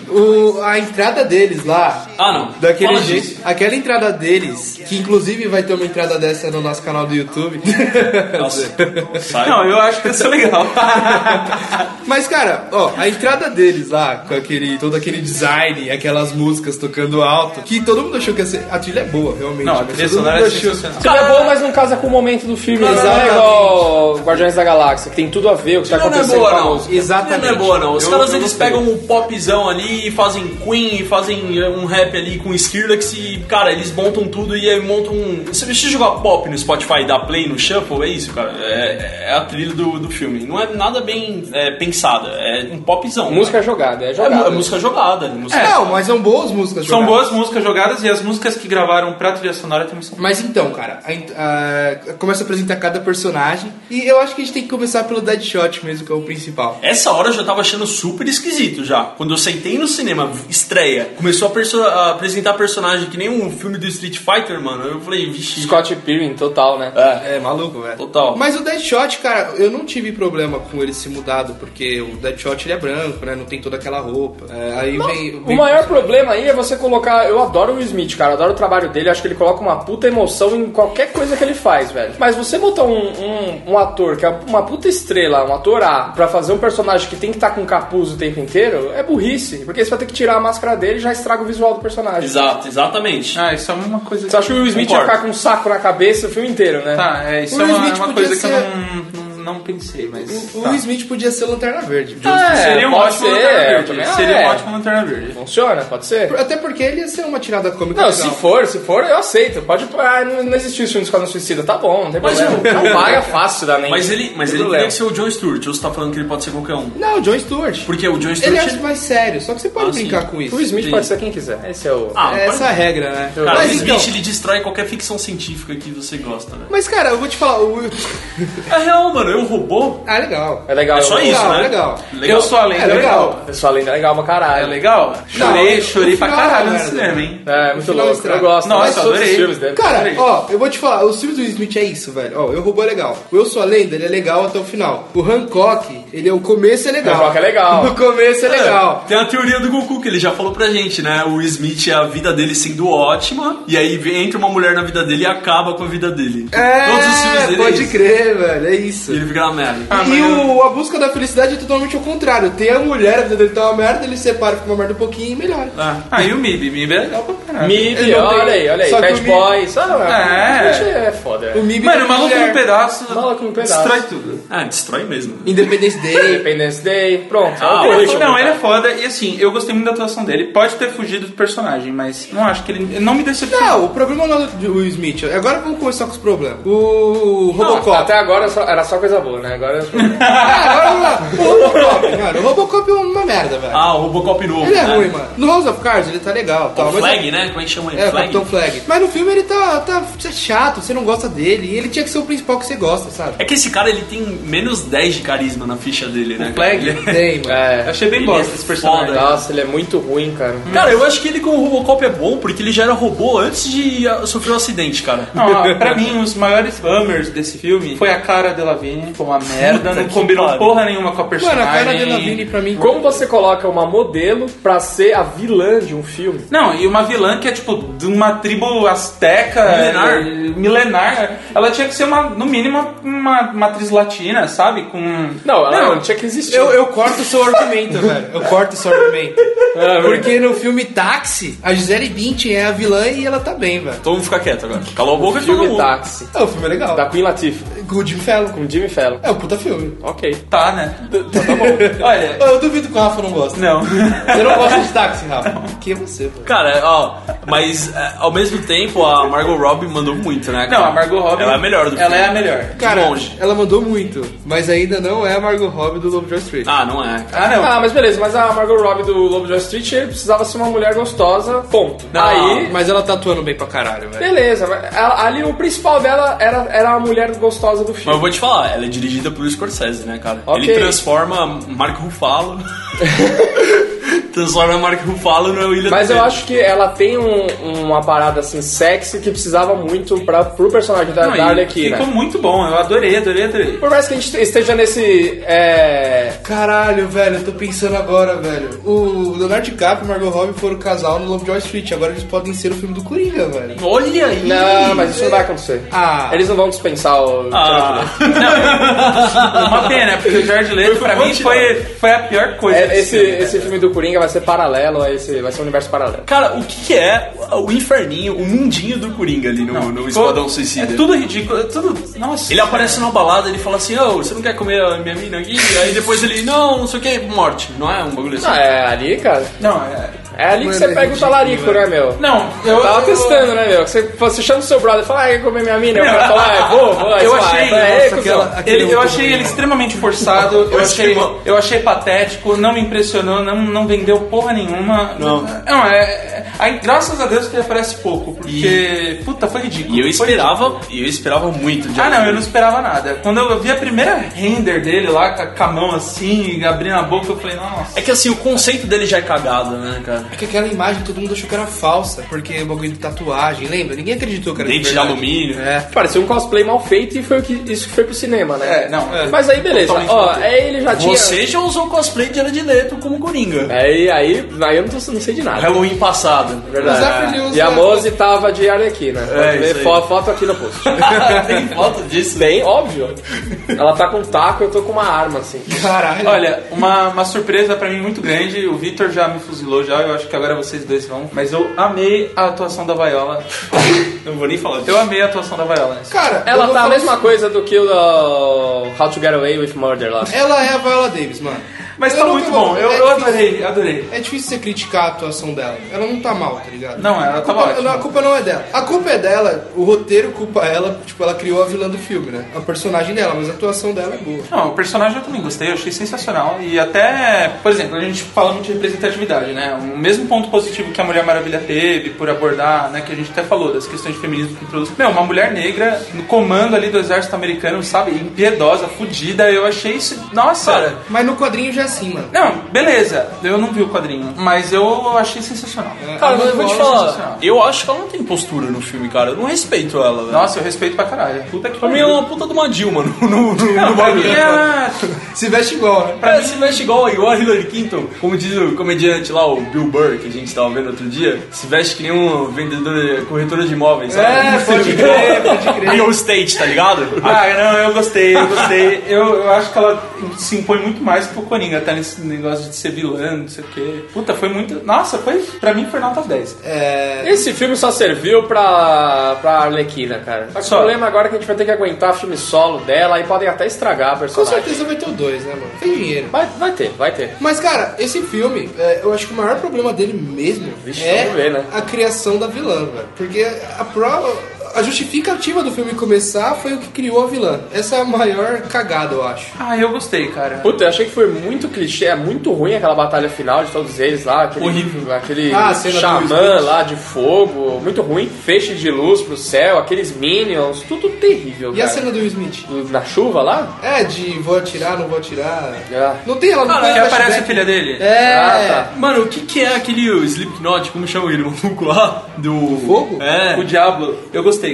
o, a entrada deles lá. Ah, não. Daquele Fala jeito. disso. Aquela entrada deles, que inclusive vai ter uma entrada dessa no nosso canal do YouTube. Nossa. Não, eu acho que isso é legal. Mas, cara, ó, a entrada deles lá, com aquele, todo aquele design, aquelas músicas tocando alto, que todo mundo achou que ia ser. A trilha é boa, realmente. Não, a trilha todo sonora mundo é achou- sensacional. Isso é bom, mas não casa com o momento do filme. Não, é Exatamente. igual Guardiões da Galáxia, que tem tudo a ver com o que tá Não, não é acontecendo boa, com a não. música. Exatamente. Não é boa, não. Os Eu- caras eles pegam um ali, fazem Queen, fazem um rap ali com Skrillex e, cara, eles montam tudo e aí montam. um- Você deixa jogar pop no Spotify e dar play no shuffle, é isso, cara. É, é a trilha do, do filme. Não é nada bem é, pensada, é um popzão. Música jogada, é É, jogada. é música jogada. é música- Não, mas são boas músicas. São jogadas. boas músicas jogadas e as músicas que gravaram pra trilha sonora também são. Mas então, cara, a, a, começa a apresentar cada personagem. E eu acho que a gente tem que começar pelo Deadshot mesmo, que é o principal. Essa hora eu já tava achando super esquisito já. Quando eu sentei no cinema, estreia, começou a, perso- a apresentar personagem que nem um filme do Street Fighter, mano. Eu falei, vixe. Scott Pilgrim, total, né? É, maluco, velho. Total. Mas o Deadshot, cara, eu não tive problema com ele se mudado, porque o Deadshot ele é branco, né? Não tem toda aquela roupa. É, aí vem, O vem- maior problema aí é você colocar. Eu adoro o Smith, cara. Adoro o trabalho dele. Acho que ele coloca uma puta emoção em qualquer coisa que ele faz, velho. Mas você botar um, um, um ator que é uma puta estrela, um ator A, pra fazer um personagem que tem que estar com capuz o tempo inteiro, é burrice. Porque você vai ter que tirar a máscara dele e já estraga o visual do personagem. Exato, exatamente. Ah, isso é uma coisa. Você acha que o Will Smith Concordo. ia ficar com um saco na cabeça o filme inteiro, né? Tá, é, isso O é Will uma, Smith uma podia coisa que ser- eu não, não, não pensei, mas. O tá. Will Smith podia ser Lanterna Verde. Ah, é, Seria um pode ótimo ser, Lanterna Verde. também- Seria é. um ótimo Lanterna Verde. Funciona, pode ser. Até porque ele ia ser uma tirada cômica Não, legal. se for, se for, eu aceito. Pode. Ah, não, não existiu esse filme de Esquadrão Suicida, tá bom, não tem Mas problema. o- Não paga fácil da mente. Mas ele, mas ele tem que ser o John Stewart, ou você tá falando que ele pode ser qualquer um? Não, o John Stewart. Porque o John Ele Stewart. é mais sério, só que você pode Ah, brincar sim. com isso. O Will Smith Sim. pode ser quem quiser. Esse é o. Ah, Essa é a regra, né? Cara, Mas o então, Smith ele destrói qualquer ficção científica que você gosta, né? mas cara, eu vou te falar, o. É real, mano. Eu Robô? Ah, legal. É legal. É só eu- isso, legal, né? legal. Eu sou a lenda, É é legal. legal. Eu sou a lenda é legal pra caralho. É legal? Chorei, Não, chorei pra caralho no cinema, hein? É, muito louco. estraga. Eu gosto. Nossa, os adorei. filmes dele. Cara, Adorei. ó, eu vou te falar, os filmes do Smith é isso, velho. Ó, eu roubou é legal. O Eu Sou a Lenda, ele é legal até o final. O Hancock, ele é o começo é legal. Hancock é legal. O começo é legal. Tem a teoria do Goku que ele já falou pra gente, né? O Smith, a vida dele sendo ótima, e aí vem- entra uma mulher na vida dele e acaba com a vida dele. É, Todos os filmes dele é pode isso. crer, velho, é isso. Ele fica na merda. e o, a busca da felicidade é totalmente o contrário. Tem a mulher, a vida dele tá uma merda, ele separa, fica uma merda um pouquinho e melhora. Ah, e o MIB? MIB é legal pra caralho. Mib, não tem- olha aí, olha aí. Bad o Mib- Boys. Ah, É. gente, é foda. O Mib Mano, tem o maluco no pedaço Maluco no pedaço. destrói tudo. Ah, destrói mesmo. Independence Day. Independence Day, pronto. Ah, É é não, ele é foda e assim, eu gostei muito da atuação dele. Pode ter fugido do personagem, mas não acho que ele. não me decepcionou. Não, o problema não é do Will Smith. Agora vamos começar com os problemas. O Robocop. Até agora era só coisa boa, né? Agora. Ah, agora vamos lá. O Robocop, mano. O Robocop é uma merda, velho. Ah, o Robocop novo. Ele é né? ruim, mano. No House of Cards ele tá legal. O Tal, mas Flag, né? Como é que chama ele? É, o Flag? Capitão Flag. Mas no filme ele tá, tá chato, você não gosta dele. E ele tinha que ser o principal que você gosta, sabe? É que esse cara, ele tem menos 10 de carisma na ficha dele, né? cara? Flag? Ele- Tem, mano. É. Eu achei bem bosta é esse personagem. foda. Nossa, ele é muito ruim, cara. Cara, eu acho que ele com o Robocop é bom porque ele já era robô antes de ah, sofrer um acidente, cara. Não, pra mim, os maiores bummers desse filme foi a cara Delavigne, foi uma merda, Puta não combinou porra nenhuma com a Mano, personagem. a cara dele Lavigne pra mim. Como você coloca uma modelo pra ser a vilã de um filme? Não, e uma vilã que é tipo de uma tribo asteca Milenar. eh, milenar. Ela tinha que ser uma, no mínimo, uma, uma atriz latina, sabe? Com. Não, ela não, tinha que existir. Eu, eu corto o seu argumento, velho. Eu corto o seu argumento. É, Porque no filme Táxi, a Gisele Bündchen é a vilã e ela tá bem, velho. Então vamos ficar quieto agora. Calou a boca e filme todo mundo. Táxi. É, o filme é legal. Da Queen Latifah. Com o Jim Fallon. Com Jimmy Fallon. É um puta filme. Ok. Tá, né? Tá bom. Olha, Eu duvido que o Rafa não gosta. não. Você não gosta de táxi, Rafa? Que é você, velho. Cara, ó, mas é, ao mesmo tempo a Margot Robbie mandou muito, né? cara? Não, a Margot Robbie. Ela é a melhor do Ela filme. é a melhor. Cara, longe. ela mandou muito, mas ainda não é a Margot Robbie do Lobo Street. Ah, não é. Ah, não. Ah, mas beleza, mas a Margot Robbie do Lobo de Street ele precisava ser uma mulher gostosa, ponto. Não, Aí, Mas ela tá atuando bem pra caralho, velho. beleza, mas ela- ali o principal dela era, era a mulher gostosa do Mas eu filme. vou te falar, ela é dirigida pelo Scorsese, né, cara? Ok. Ele transforma Marco Ruffalo. transforma Marco Ruffalo no William Mas eu acho que ela tem um- uma parada assim sexy que precisava muito pra, pro personagem da, Não, da Arlequina. Ficou muito bom, eu adorei, adorei, adorei. Por mais que a gente esteja nesse. É... Caralho, velho, eu tô pensando agora, velho. O Leonardo DiCaprio e Margot Robbie foram casal no Wall Street. Agora eles podem ser o filme do Coringa, velho. Olha aí! Não, mas isso não vai acontecer. Ah, Eles não vão dispensar o. Ah, Uma pena, porque o Jared Leto pra mim foi, foi a pior coisa. É, esse, filme. esse filme do Coringa vai ser paralelo a esse. Vai ser um universo paralelo. cara, o que, que é o inferninho, o mundinho do Coringa ali no, no Ficou- Esquadrão Suicida? É tudo ridículo, é tudo. Nossa. Ele aparece numa balada, ele fala assim, ô, você não quer comer a minha mina aqui? Aí depois ele, não, não sei o que, morte. Não é um bagulho assim? Ah, é ali, cara. Não, é. É ali que você pega o talarico, né, meu? Não, eu. Eu tava eu- testando, né, meu? Você, você chama o seu brother e fala, ah, quer comer minha mina? E o cara fala, ah, vou, vou. Eu achei, Ele, eu achei ele extremamente forçado, eu achei, eu achei patético, não me impressionou, não, não vendeu porra nenhuma. Não. Não, é. é- aí, graças a Deus que ele aparece pouco, porque. Puta, foi ridículo. E eu esperava, e eu esperava muito de Ah, não, eu não esperava nada. Quando eu vi a primeira render dele lá, com a- com a mão assim, abrindo a boca, eu falei, nossa. É que assim, o conceito dele já é cagado, né, cara? É que aquela imagem todo mundo achou que era falsa, porque o bagulho de tatuagem, lembra? Ninguém acreditou que era Dente de verdade. alumínio. É. Parecia um cosplay mal feito e foi o que, isso que foi pro cinema, né? É, não, é. Mas aí, beleza. Totalmente Ó, feito. aí ele já tinha... Você já usou cosplay de Jared Leto como Coringa. Aí, aí, aí eu não, tô, não sei de nada. Halloween passado. Verdade. O Zafra, ele usa- E a Mose tava de Arlequina. Pode É, ver isso aí. fo- foto aqui no post. Tem foto disso? Bem óbvio. Ela tá com um taco, eu tô com uma arma, assim. Caralho. Olha, uma, uma surpresa pra mim muito grande. O Vitor já me fuzilou já, eu acho que agora vocês dois vão. Mas eu amei a atuação da Viola. Não vou nem falar disso. Eu amei a atuação da Viola. nesse Cara, eu Ela tá a mesma coisa do que o How to Get Away with Murder lá. Ela é a Viola Davis, mano. Mas tá muito bom. Eu, é eu adorei, adorei. É difícil você criticar a atuação dela. Ela não tá mal, tá ligado? Não, ela a tava culpa, ótima. A culpa não é dela. A culpa é dela, o roteiro culpa ela, tipo, ela criou a vilã do filme, né? A personagem dela, mas a atuação dela é boa. Não, o personagem eu também gostei, eu achei sensacional. E até, por exemplo, a gente fala muito de representatividade, né? O mesmo ponto positivo que a Mulher Maravilha teve por abordar, né? Que a gente até falou das questões de feminismo que introduz. Meu, uma mulher negra no comando ali do exército americano, sabe? Impiedosa, fudida. Eu achei isso. Nossa! Cara, Mas no quadrinho já é assim, mano. Não, beleza. Eu não vi o quadrinho, mas eu achei sensacional. Cara, mas eu vou te falar, Sensacional. eu acho que ela não tem postura no filme, cara. Eu não respeito ela, velho. Nossa, eu respeito pra caralho. Puta que Pra mim é uma puta de uma Dilma no, no, no, Não, no pra bagulho. é... Se veste igual, né? Pra se veste igual, igual a Hillary Clinton, como diz o comediante lá, o Bill Burr, que a gente tava vendo outro dia, se veste que nem um vendedor, corretora de imóveis, sabe? É, pode crer, pode crer. Real estate, tá ligado? Ah, não, eu gostei, eu gostei. Eu, eu acho que ela se impõe muito mais que o Coringa, até nesse negócio de ser vilã, não sei o quê. Puta, foi muito. Nossa, foi. Pra mim foi nota 10. É. Esse filme só serviu pra, pra Arlequina, cara. Só que Só. o problema agora é que a gente vai ter que aguentar filme solo dela e podem até estragar a Com personagem. certeza vai ter o dois, né, mano? Tem dinheiro. Vai, vai ter, vai ter. Mas, cara, esse filme, é, eu acho que o maior problema dele mesmo Vixe, é ver, né? a criação da vilã, velho. Porque a prova. A justificativa do filme começar foi o que criou a vilã. Essa é a maior cagada, eu acho. Ah, eu gostei, cara. Puta, eu achei que foi muito clichê, é muito ruim aquela batalha final de todos eles lá. Aquele, Horrível. Aquele Ah, a xamã lá de fogo, muito ruim. Feixe de luz pro céu, aqueles minions, tudo terrível, E a cara. cena do Will Smith? Na chuva lá? É, de vou atirar, não vou atirar. Ah. Não tem ela, não Ah, tem que aparece a filha dele. É. Ah, Mano, o que que é aquele Slipknot, como chama ele, maluco lá? Do... Fogo? É. O Diablo, eu gostei.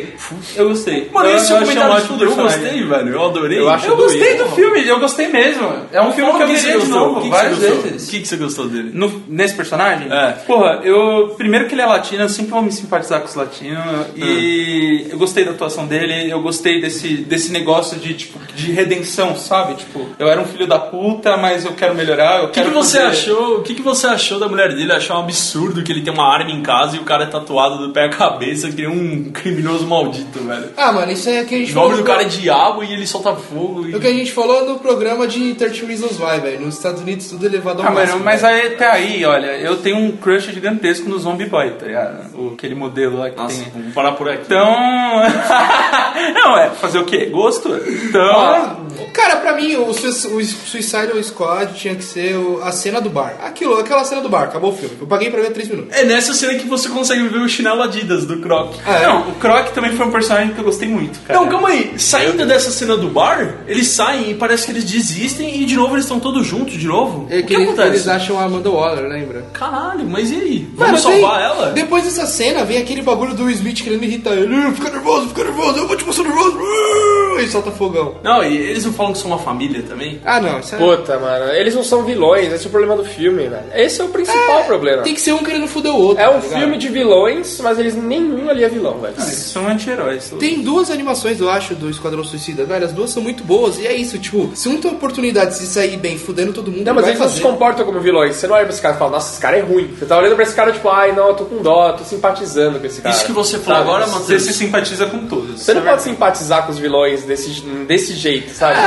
Eu gostei. Mano, eu, esse é eu o achei um comentário de ótimo tudo. Eu gostei, velho. Eu adorei. Eu Eu gostei do filme, eu gostei mesmo. É um filme que eu veria de novo, que várias vezes. O que que você gostou dele? No- nesse personagem? É. Porra, eu. Primeiro que ele é latino, eu sempre vou me simpatizar com os latinos. E eu gostei da atuação dele, eu gostei desse, desse negócio de, tipo, de redenção, sabe? Tipo, eu era um filho da puta, mas eu quero melhorar, eu O que, você achou? O que, que você achou da mulher dele? Achou um absurdo que ele tem uma arma em casa e o cara é tatuado do pé à cabeça, que nem um criminoso maldito, velho. Ah, mano, isso é o que a gente O nome do cara é diabo e ele solta fogo. E... O que a gente falou no programa de 30 Reasons Why, velho. Nos Estados Unidos tudo é levado ao Ah, mano, máximo, mas velho. aí, até aí, olha, eu tenho um crush gigantesco no Zombie Boy, tá ligado? O, aquele modelo lá que Nossa, tem. vamos parar por aqui. Então. não, é fazer o quê? Gosto? Então. Ah, Cara, pra mim, o, Sui- o Suicide Squad tinha que ser o- a cena do bar. Aquilo, aquela cena do bar, acabou o filme. Eu paguei pra ver 3 minutos. É nessa cena que você consegue ver o chinelo Adidas do Croc. É. Não, o Croc também foi um personagem que eu gostei muito, cara. Não, calma aí. Saindo dessa cena do bar, eles saem e parece que eles desistem e de novo eles estão todos juntos de novo. É o que acontece? eles acham a Amanda Waller, lembra? Caralho, mas e aí? Vamos salvar vem- ela? Depois dessa cena, vem aquele bagulho do Smith querendo irritar ele. "Ah, Fica nervoso, fica nervoso, eu vou te mostrar nervoso. Ah, E solta fogão. Não, e eles não falam que são uma família também? Ah, não, isso é... Puta, mano, eles não são vilões, esse é o problema do filme, velho. Esse é o principal problema. Tem que ser um querendo foder o outro. É um tá filme de vilões, mas eles nenhum ali é vilão, velho. Não, eles são anti-heróis. Tem duas animações, eu acho, do Esquadrão Suicida, velho. As duas são muito boas. E é isso, tipo, se um tem a oportunidade de se sair bem fudendo todo mundo, Não, mas eles não se comportam como vilões. Você não olha pra esse cara e fala, nossa, esse cara é ruim. Você tá olhando pra esse cara, tipo, ai, não, eu tô com dó, eu tô simpatizando com esse cara. Isso que você falou agora, Você Matheus. se simpatiza com todos. Você não pode simpatizar com os vilões desse, desse jeito, sabe? É,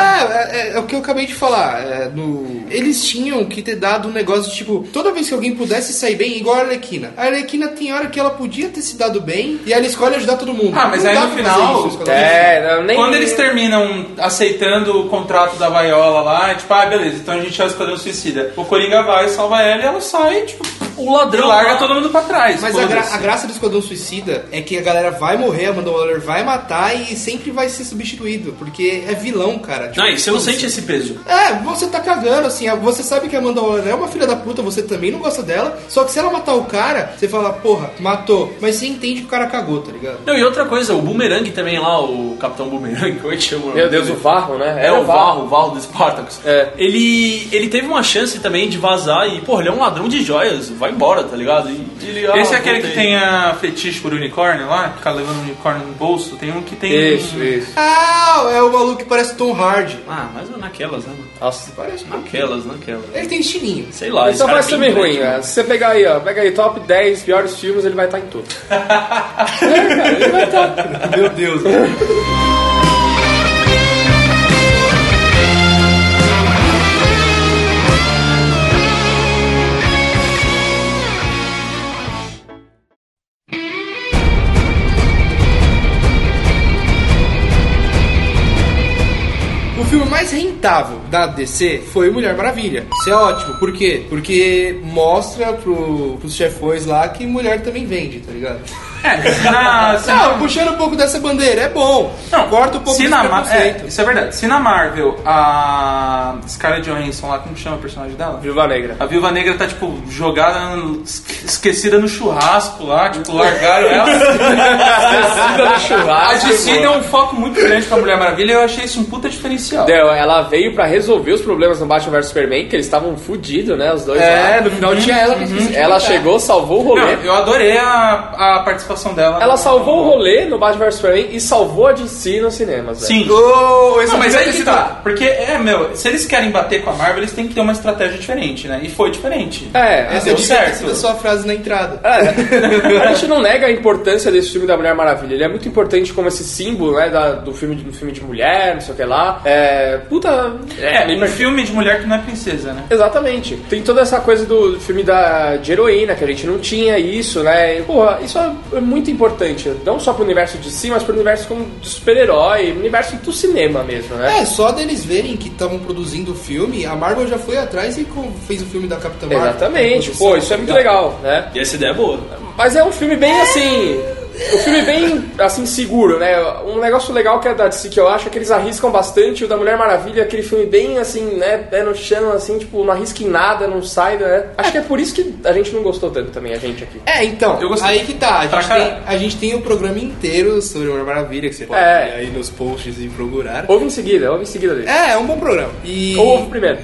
é, é o que eu acabei de falar. é, no... Eles tinham que ter dado um negócio de tipo, toda vez que alguém pudesse sair bem, igual a Arlequina. A Arlequina tem hora que ela podia ter se dado bem e ela escolhe ajudar todo mundo. Ah, mas Não aí no final- isso, É, nem. Quando eles terminam aceitando o contrato da Viola lá, é tipo, ah, beleza, então a gente é o Esquadrão Suicida. O Coringa vai, salva ela e ela sai, tipo, O ladrão e larga lá- todo mundo pra trás. Mas a, gra- foda-se. a graça do Esquadrão Suicida é que a galera vai morrer, a Amanda Waller vai matar e sempre vai ser substituído, porque é vilão, cara. Tipo, Não, e você não sente esse peso. É, você tá cagando, assim, você sabe que a Amanda Waller é uma filha da puta, você também não gosta dela, só que se ela matar o cara, você fala, porra, matou, mas você entende que o cara cagou, tá ligado? Não, e outra coisa, o Boomerang também lá, o Capitão Boomerang, é que chama? Meu Deus, o Varro, né? É, o Varro, o Varro do Spartacus. É. Ele, ele teve uma chance também de vazar e, pô, ele é um ladrão de joias, vai embora, tá ligado? E ele, ah, Esse é aquele que tem a fetiche por unicórnio lá, que fica levando um unicórnio no bolso. Tem um que tem. Isso, isso. Ah, é o maluco que parece Tom Hardy. Ah, mas é naquelas, né? mano? Nossa, Parece Naquelas, naquelas. Ele tem estilinho. Sei lá, Então vai é ser meio ruim, grande, né? Se você pegar aí, ó, pega aí top 10 piores filmes, ele vai estar em tudo. é, cara, ele vai estar. Meu Deus. Aceitável da DC foi Mulher Maravilha. Isso é ótimo. Por quê? Porque mostra pro, pros chefões lá que mulher também vende, tá ligado? É, se na, se Não, puxando um pouco dessa bandeira, é bom. Não, Corta um pouco se desse na Mar- é, isso é verdade. Se na Marvel a Scarlett Johansson lá, como chama o personagem dela? Viúva Negra. A Viúva Negra tá, tipo, jogada, esquecida no churrasco lá, tipo, largaram ela. Esquecida no churrasco, A DC deu um foco muito grande pra Mulher Maravilha e eu achei isso um puta diferencial. Deu, ela veio pra resolver os problemas no Batman vs Superman, que eles estavam fudidos, né? Os dois É, lá. no final tinha ela que Uhum. Ela chegou, salvou o rolê. Não, eu adorei a, a participação dela. Ela salvou o rolê no Batman vs Superman e salvou a DC nos cinemas, velho. Sim. Ô, esse Não, mas aí ter que sido- tá. Porque, é, meu, se eles querem bater com a Marvel, eles têm que ter uma estratégia diferente, né? E foi diferente. É, Essa deu devia ter certo. sua frase na entrada. É. A gente não nega a importância desse filme da Mulher Maravilha. Ele é muito importante como esse símbolo, né, da- do filme, do filme de mulher, não sei o que lá. É, puta... É, me um filme de mulher que não é princesa, né? Exatamente. Tem toda essa coisa do filme da, de heroína, que a gente não tinha isso, né? E, porra, isso é muito importante. Não só pro universo de si, mas pro universo como de super-herói, universo do cinema mesmo, né? É, só deles verem que estavam produzindo o filme, a Marvel já foi atrás e fez o filme da Capitã Marvel. Exatamente. Pô, isso é muito legal, né? E essa ideia é boa. Mas é um filme bem assim. Um filme bem, assim, seguro, né? Um negócio legal que é da DC que eu acho é que eles arriscam bastante. O da Mulher Maravilha é aquele filme bem, assim, né? Pé no chão, assim, tipo, não arrisca em nada, não sai, né? Acho que é por isso que a gente não gostou tanto também, a gente aqui. É, então, aí que tá. A gente, tem, a gente tem um programa inteiro sobre Mulher Maravilha, que você pode É. ver aí nos posts e procurar. Ouve em seguida, ouve em seguida dele. É, é um bom programa. E... Ou ouve primeiro.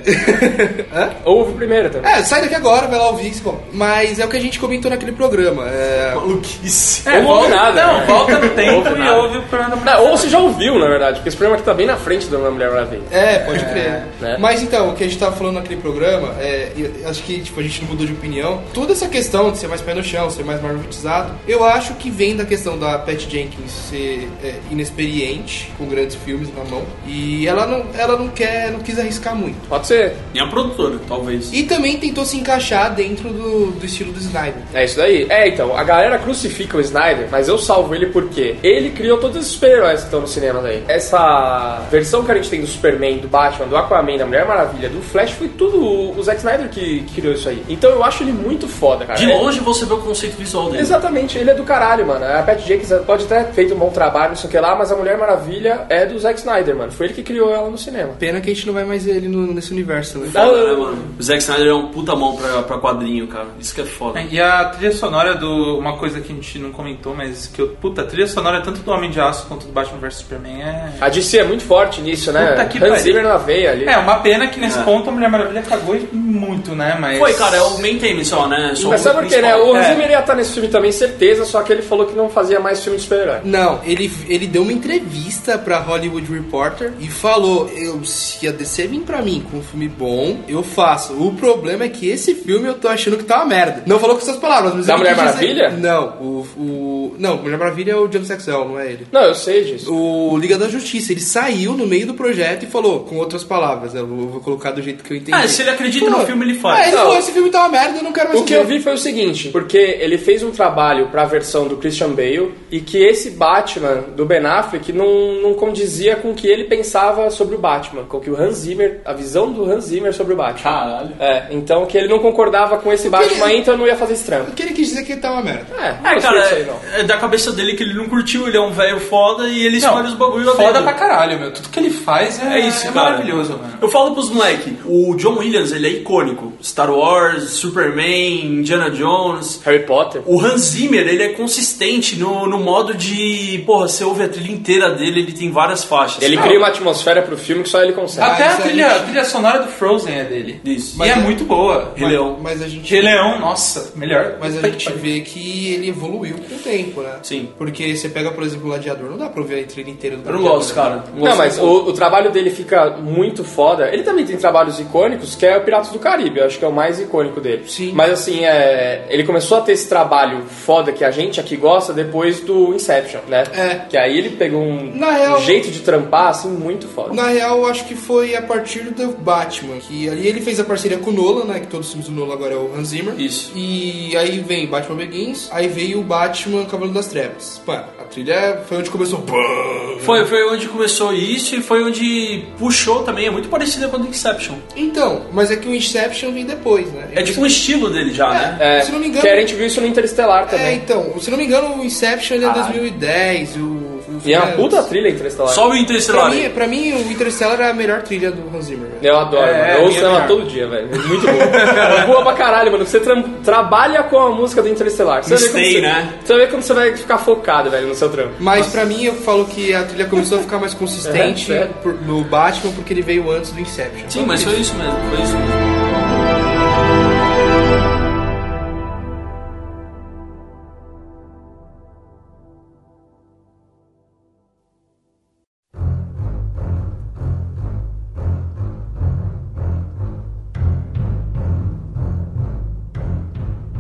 Hã? Ou ouve primeiro também. É, sai daqui agora, vai lá ouvir isso. Bom, mas é o que a gente comentou naquele programa. É... Maluquice. Ou não ouve nada. Não, né? volta no tempo Ouve e ouve o programa da ou você já ouviu, na verdade, porque esse programa aqui tá bem na frente da Mulher Maravilha. É, pode crer. né? Mas então, o que a gente tava falando naquele programa, é, eu acho que tipo, a gente não mudou de opinião. Toda essa questão de ser mais pé no chão, ser mais marvelizado, eu acho que vem da questão da Pat Jenkins ser é, inexperiente, com grandes filmes na mão. E ela não, ela não quer, não quis arriscar muito. Pode ser. Nem a produtora, talvez. E também tentou se encaixar dentro do, do estilo do Snyder. É isso daí. É, então, a galera crucifica o Snyder, mas eu salvo ele porque ele criou todos esses super-heróis que estão no cinema aí. Essa versão que a gente tem do Superman, do Batman, do Aquaman, da Mulher Maravilha, do Flash, foi tudo o o Zack Snyder que, que criou isso aí. Então eu acho ele muito foda, cara. De É- longe você vê o conceito visual dele. Exatamente, ele é do caralho, mano. A Pat Jenkins pode ter feito um bom trabalho, não sei o que lá, mas a Mulher Maravilha é do Zack Snyder, mano. Foi ele que criou ela no cinema. Pena que a gente não vai mais ver ele no- nesse universo, né? Foda, né, mano? O Zack Snyder é um puta mão pra, pra quadrinho, cara. Isso que é foda. É, E a trilha sonora do. Uma coisa que a gente não comentou, mas que eu. Puta, a trilha sonora tanto do Homem de Aço quanto do Batman vs Superman é. A DC é muito forte nisso, né? Puta que Hans. Zimmer na veia ali. É, uma pena que nesse É. ponto a Mulher Maravilha cagou muito, né? Mas. Foi, cara, é o maintain só, né? Só Mas sabe por quê, né? O Hans É. Zimmer ia estar nesse filme também, certeza, só que ele falou que não fazia mais filme de super-herói. Não, ele, ele deu uma entrevista pra Hollywood Reporter e falou: eu, se a DC vir pra mim com um filme bom, eu faço. O problema é que esse filme eu tô achando que tá uma merda. Não falou com essas palavras, mas Da ele Mulher quis dizer- Maravilha? Não, o, o. Não, Mulher Maravilha é o James Axel, não é ele. Não, eu sei disso. O Liga da Justiça, ele saiu no meio do projeto e falou, com outras palavras, né? eu vou, colocar do jeito que eu entendi. Ah, se ele acredita no filme, ele faz. É, ele Não. falou: esse filme tá uma merda, eu não quero mais O que ver." eu vi foi o seguinte, porque ele fez um trabalho pra versão do Christian Bale e que esse Batman do Ben Affleck não, não condizia com o que ele pensava sobre o Batman, com o que o Hans Zimmer, a visão do Hans Zimmer sobre o Batman. Caralho. É, então que ele não concordava com esse Batman então não ia fazer esse trampo. O que ele quis dizer é que ele tá uma merda. É, não É, gostei cara, disso aí, não. é, é da cabeça dele que ele não curtiu, ele é um velho foda e ele Não, escolhe os bagulho a Foda pra caralho, meu. Tudo que ele faz é, É isso, é maravilhoso, mano. Eu falo pros moleque, o John Williams, ele é icônico. Star Wars, Superman, Indiana Jones. Harry Potter. O Hans Zimmer, ele é consistente no, no modo de... Porra, você ouve a trilha inteira dele, ele tem várias faixas. Ele cara. cria uma atmosfera pro filme que só ele consegue. Até a trilha, gente- a trilha sonora do Frozen é dele. Isso. e é muito boa. Rei Leão. Mas a gente. Rei Leão, nossa, melhor. Mas a gente vê que ele evoluiu com o tempo, né? Sim. Porque você pega, por exemplo, o Gladiador, não dá pra ouvir a trilha inteira do Eu não gosto, cara. Não, mas o, o trabalho dele fica muito foda. Ele também tem trabalhos icônicos, que é o Piratas do Caribe. Eu acho que é o mais icônico dele. Sim. Mas assim, é, ele começou a ter esse trabalho foda que a gente aqui gosta depois do Inception, né? É. Que aí ele pegou um, Na real- um jeito de trampar, assim, muito foda. Na real, eu acho que foi a partir do Batman, que ali ele fez a parceria com o Nolan, né? Que todos os filmes do Nolan agora é o Hans Zimmer. Isso. E aí vem Batman Begins, aí veio o Batman Cavaleiro das Trevas. Pá, a trilha foi onde começou. Foi, foi onde começou isso e foi onde puxou também. É muito parecida com o do Inception. Então, mas é que o Inception vem depois, né? É tipo um estilo dele já, né? É, Se não me engano- que a gente viu isso no Interestelar É, também. então, se não me engano, o Inception ele é Caralho. 2010, o... E é uma puta trilha Interestelar. Só o Pra Interestelar. mim, pra mim, o Interstellar é a melhor trilha do Hans Zimmer. velho. Eu adoro, É, mano. é Eu ouço ela todo dia, velho. É Muito boa. É boa pra caralho, mano. Você tra- trabalha com a música do Interestelar. Você vai ver como Stay, você, né? Você vai ver como você vai ficar focado, velho, no seu trampo. Mas pra mim, eu falo que a trilha começou a ficar mais consistente É, sério? por- no Batman porque ele veio antes do Inception. Sim, mas foi isso mesmo. Foi isso mesmo.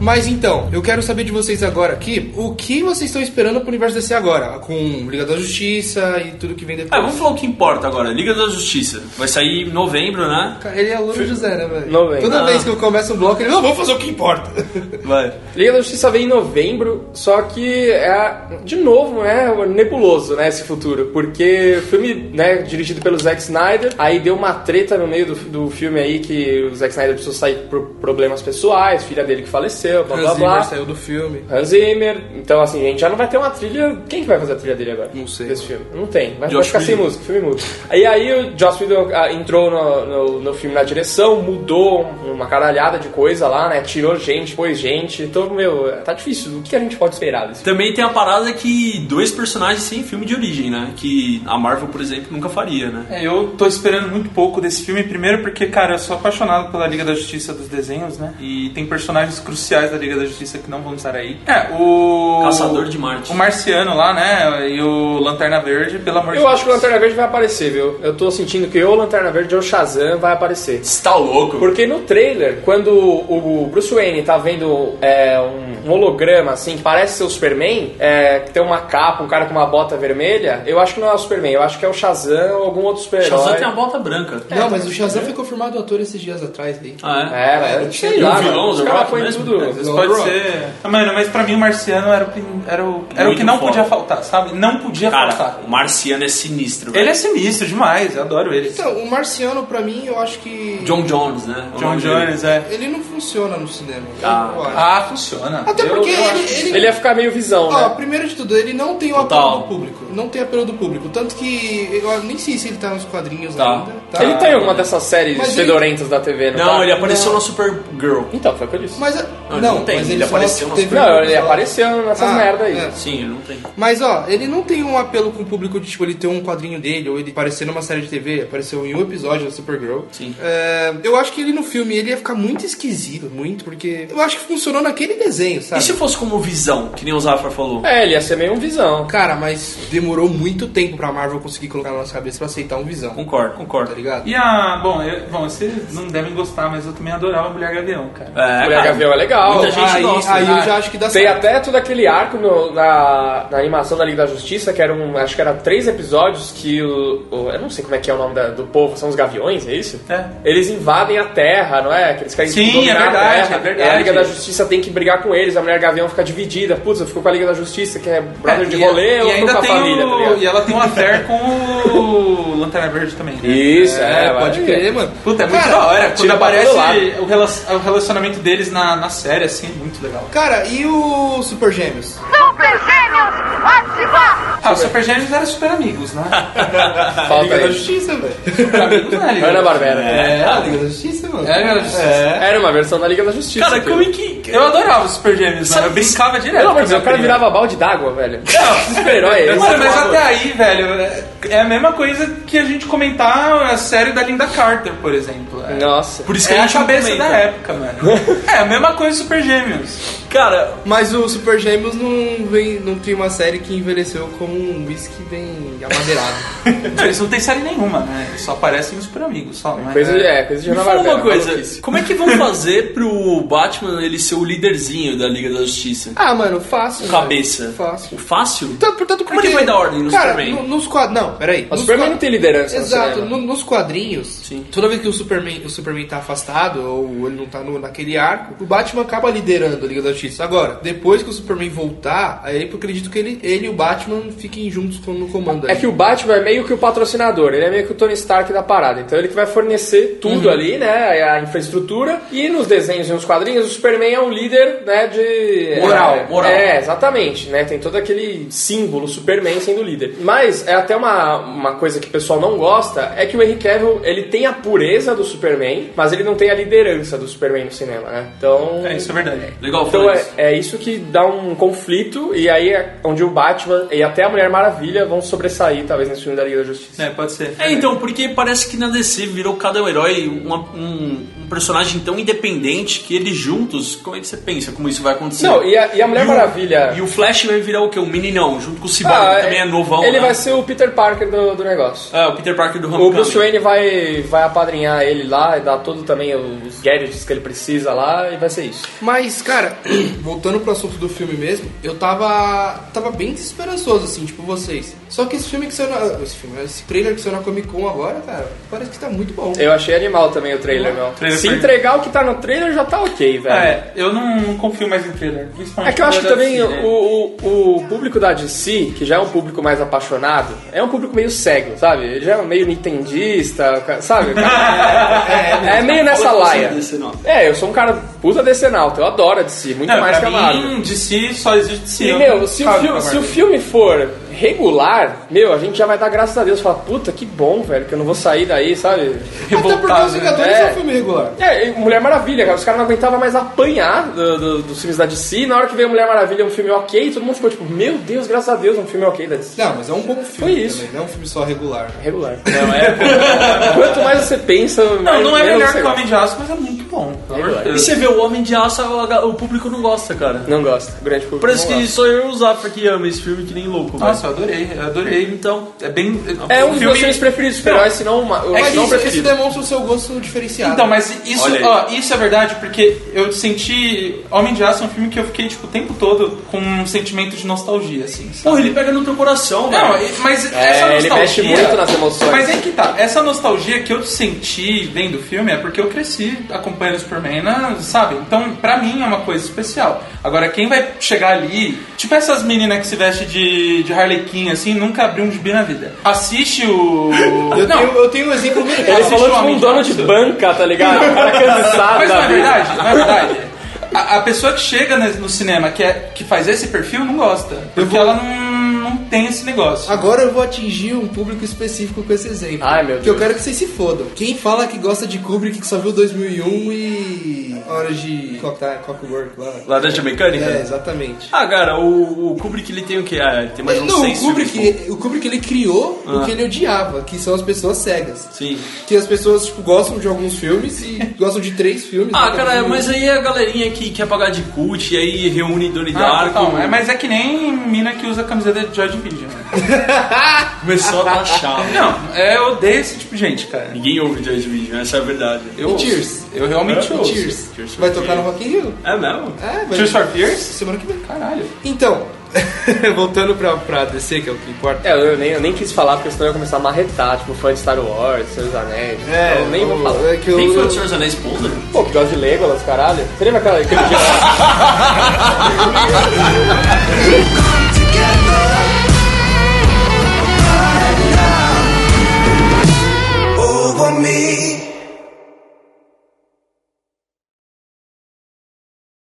Mas então, eu quero saber de vocês agora aqui, o que vocês estão esperando pro universo DC agora? Com Liga da Justiça e tudo que vem depois. Ah, vamos falar o que importa agora. Liga da Justiça. Vai sair em novembro, né? Cara, ele é aluno José, né, velho? Novembro. Toda Ah. vez que eu começo um bloco, ele, não, vamos fazer o que importa. Vai. Liga da Justiça vem em novembro, só que é, de novo, é nebuloso, né, esse futuro. Porque o filme, né, dirigido pelo Zack Snyder, aí deu uma treta no meio do, do filme aí que o Zack Snyder precisou sair por problemas pessoais, filha dele que faleceu, blá blá Hans blá. Zimmer saiu do filme. Hans Zimmer. Então, assim, a gente já não vai ter uma trilha. Quem que vai fazer a trilha dele agora? Não sei. Desse filme? Não tem. Vai, vai ficar sem Whedon. música, o filme muda. Aí, aí o Joss Whedon ah, entrou no, no, no filme na direção, mudou uma caralhada de coisa lá, né? Tirou gente, pôs gente. Então, meu, tá difícil. O que a gente pode esperar desse filme? Também tem a parada que dois personagens sem filme de origem, né? Que a Marvel, por exemplo, nunca faria, né? É, eu tô esperando muito pouco desse filme, primeiro porque, cara, eu sou apaixonado pela Liga da Justiça dos desenhos, né? E tem personagens cruciais da Liga da Justiça que não vão estar aí. É, o. Caçador de Marte. O Marciano lá, né? E o Lanterna Verde, pelo amor de Eu Deus. acho que o Lanterna Verde vai aparecer, viu? Eu tô sentindo que ou o Lanterna Verde ou o Shazam vai aparecer. Você tá louco? Porque no trailer, quando o Bruce Wayne tá vendo é, um holograma, assim, que parece ser o Superman, é, que tem uma capa, um cara com uma bota vermelha, eu acho que não é o Superman, eu acho que é o Shazam ou algum outro super-herói. Shazam tem a bota branca. não, mas o Shazam foi confirmado ator esses dias atrás aí. Ah, é? É, É, sei lá, o vilão, os caras põem tudo... Às vezes pode Rock. ser. Mano, mas pra mim o Marciano era o que, era o, era o que não foda. podia faltar, sabe? Não podia Cara, faltar. o Marciano é sinistro. Ele é sinistro demais, eu adoro ele. Então, o Marciano, pra mim, eu acho que... John Jones, né? John. Jones, é. Ele não funciona no cinema. Ah. eu acho. Ah, funciona. Até Eu- porque eu acho- ele, ele, Ele ia ficar meio visão, Ó, né? primeiro de tudo, ele não tem o Total. apelo do público. Não tem apelo do público. Tanto que eu nem sei se ele tá nos quadrinhos Tá. ainda. Tá? Ele tem alguma dessas séries Mas ele- fedorentas da TV, não Não, tá? ele apareceu Não. na Supergirl. Então, foi o que eu disse. Mas, a- Não, não, ele não tem, mas ele ele, apareceu no teve Não, ele apareceu nessas Ah, merda aí. é. Sim, ele não tem. Mas ó, ele não tem um apelo com o público de tipo ele ter um quadrinho dele ou ele aparecer numa série de TV, apareceu em um episódio da Supergirl. Sim. É, eu acho que ele no filme ele ia ficar muito esquisito, muito, porque eu acho que funcionou naquele desenho, E sabe? se fosse como visão, que nem o Zafra falou? É, ele ia ser meio um visão. Cara, mas demorou muito tempo pra Marvel conseguir colocar na nossa cabeça pra aceitar um visão. Concordo, Tá concordo. ligado? E a. Bom, eu- bom, vocês não devem gostar, mas eu também adorava Mulher Gavião, cara. É, Mulher cara, Gavião é legal. Muita gente aí, gosta. aí eu Ah, já acho que dá Tem certo. até todo aquele arco no- na, na animação da Liga da Justiça, que era um. Acho que era três episódios que o. o- eu não sei como é que é o nome da- do povo, são os gaviões, é isso? É. Eles invadem a Terra, não é? Que eles querem Sim, é verdade, é verdade. E a Liga da Justiça tem que brigar com eles, a Mulher Gavião fica dividida. Putz, eu fico com a Liga da Justiça, que é brother É, de rolê, e ou ainda com a tem família, tá o, ligado? E ela tem um affair com o Lanterna Verde também. né? Isso, é, É, pode crer, mano. Puta, é muito Cara, da hora. Quando aparece o, rela- o relacionamento deles na, na série, assim, é muito legal. Cara, e o Super Gêmeos? Ah, os Super Gêmeos eram super amigos, né? Falta Liga da aí. Justiça, velho. Super amigos, né? Liga? Ana Barbera. É, a Liga da Justiça, mano. É, Liga da Justiça. Era uma versão da Liga da Justiça. Cara, como é que. Eu adorava os Super Gêmeos, mano. Sabe- Eu brincava direto. A Deus, o cara prima. virava balde d'água, velho. Super-herói é. Mano, mas até aí, velho, é- é a mesma coisa que a gente comentar a série da Linda Carter, por exemplo. É, Nossa. Por isso que é a a não cabeça comenta. da época, mano. É a mesma coisa Super Gêmeos. Cara, Mas o Super Gêmeos não, vem, não tem uma série que envelheceu como um whisky bem amadeirado. Não, eles não têm série nenhuma, né? Eles só aparecem nos Super Amigos, só, não é? Coisa, de- é, coisa de me fala uma coisa. Como é que vão fazer pro Batman ele ser ser o líderzinho da Liga da Justiça. Ah, mano, fácil. O cabeça. Fácil. O fácil? Tanto, tanto Por que vai dar ordem no cara, Superman? no- nos quadrinhos. Não, peraí. O Superman quad- não tem liderança no Exato. no- nos quadrinhos, toda vez que o Superman, o Superman tá afastado ou ele não tá no, naquele arco, o Batman acaba liderando a Liga da Justiça. Agora, depois que o Superman voltar, aí eu acredito que ele, ele e o Batman fiquem juntos no comando. É ali. que o Batman é meio que o patrocinador, ele é meio que o Tony Stark da parada. Então ele que vai fornecer tudo Uhum. ali, né? A infraestrutura. E nos desenhos e nos quadrinhos, o Superman é um líder, né? De. Moral, é, moral. É, exatamente, né? Tem todo aquele símbolo Superman sendo líder. Mas é até uma, uma coisa que o pessoal não gosta, é que o Henry Cavill, ele tem a pureza do Superman, mas ele não tem a liderança do Superman no cinema, né? Então. É, isso é verdade. Legal, Então é, isso. é isso que dá um conflito, e aí é onde o Batman e até a Mulher Maravilha vão sobressair, talvez, nesse filme da Liga da Justiça. É, pode ser. É, então, porque parece que na DC virou cada herói uma- um, um personagem tão independente que eles juntos, como é que você pensa como isso vai acontecer? Não, e a, e a Mulher o- Maravilha. E o Flash vai virar o quê? Um meninão, junto com o Cyborg, Ah, que também é novão. Ele né? vai ser o Peter Parker do, do negócio. Ah, o Peter Parker do O Homecoming. Bruce Wayne vai, vai apadrinhar ele lá e dar todo também os gadgets que ele precisa lá e vai ser isso. Mas, cara, voltando pro assunto do filme mesmo, eu tava. tava bem desesperançoso, assim, tipo vocês. Só que esse filme que saiu na. Esse filme, esse trailer que saiu na Comic Con agora, cara, parece que tá muito bom. Eu achei animal também o trailer, meu. trailer Se entregar o que tá no trailer já tá ok, velho. É, eu não, não confio mais em trailer. É que eu acho que também o o, o, o público da DC, que já é um público mais apaixonado, é um público meio cego, sabe? Ele já é meio nintendista, sabe? É, é meio nessa Fala que você laia. é DC. É, eu sou um cara puta decenalto, eu adoro a DC, muito Não, mais que a Marvel. si só existe si. E, eu meu, se o, filme, se o filme for regular, meu, a gente já vai dar graças a Deus. Falar, puta, que bom, velho, que eu não vou sair daí, sabe? Até porque os né? Vingadores É. um filme regular. É, Mulher Maravilha, cara. Os caras não aguentavam mais apanhar do- do- dos filmes da DC. E na hora que veio Mulher Maravilha, um filme ok, todo mundo ficou tipo, meu Deus, graças a Deus, um filme ok da DC. Não, mas é um bom filme Foi isso. também, não é um filme só regular. Regular. Não, é. Quanto mais você pensa, Não, mais não é melhor que o. Homem de Aço, mas é muito bom. Regular. E você vê o Homem de Aço, o público não gosta, cara. Não gosta. O grande público. Parece não que gosta. só eu e o Zafra que ama esse filme que nem louco, Nossa, eu adorei, eu adorei. Então, É bem. É um o dos filme- meus filmes preferidos, super-heróis, se não uma- o Mas não isso, isso demonstra o seu gosto diferenciado. Então, mas isso, Olha aí. ó, isso é verdade porque eu senti. Homem de Aço é um filme que eu fiquei, tipo, o tempo todo com um sentimento de nostalgia, assim. sabe? porra, ele pega no teu coração, Não, velho. e- mas É, essa ele nostalgia. mexe muito nas emoções. Mas é que tá, essa nostalgia que eu senti vendo o filme é porque eu cresci acompanhando o Superman, na- sabe? Então, pra mim é uma coisa especial. Agora, quem vai chegar ali, tipo essas meninas que se vestem de, de Assim, nunca abriu um gibi na vida. Assiste o. Eu, Não, tenho, eu tenho um exemplo muito Ele Assiste falou o tipo um de dono de banca, tá ligado? Um cara cansado Mas da não é verdade, não é verdade. A, a pessoa que chega no cinema, que, é, que faz esse perfil, não gosta. Porque ela não, não tem esse negócio. Agora eu vou atingir um público específico com esse exemplo. Ai, meu Que eu Deus. quero que vocês se fodam. Quem fala que gosta de Kubrick que só viu 2001 e. Horas de. Clock- Clockwork lá. Laranja Mecânica? É, exatamente. Ah, cara, o, o Kubrick ele tem o quê? Ah, tem mais uns não, o Kubrick, o Kubrick ele criou o Ah. que ele odiava, que são as pessoas cegas. Sim. Que as pessoas tipo, gostam de alguns filmes e gostam de três filmes. Ah, né? cara, mas aí a galerinha que quer pagar de cult e aí reúne Donnie Ah, Darko. total, é, mas é que nem mina que usa camiseta de Joy Começou a taxar. Não, é, eu odeio esse tipo de gente, cara. Ninguém ouve Joy Division, essa é a verdade. Eu E. Cheers? Eu realmente E ouço. Cheers. Cheers Vai tocar no. Rock in Rio? É mesmo? É, vai. Tears for Fears? Semana que vem. Caralho. Então, voltando pra, pra DC, que é o que importa. É, eu nem, eu nem quis falar porque senão eu ia começar a marretar, tipo, fã de Star Wars, Senhor dos Anéis. É, então eu nem vou falar. é que eu- Quem foi o Senhor dos Anéis Boulder? Pô, que gosta de Legolas, caralho. Você lembra aquela, aquele dia? me.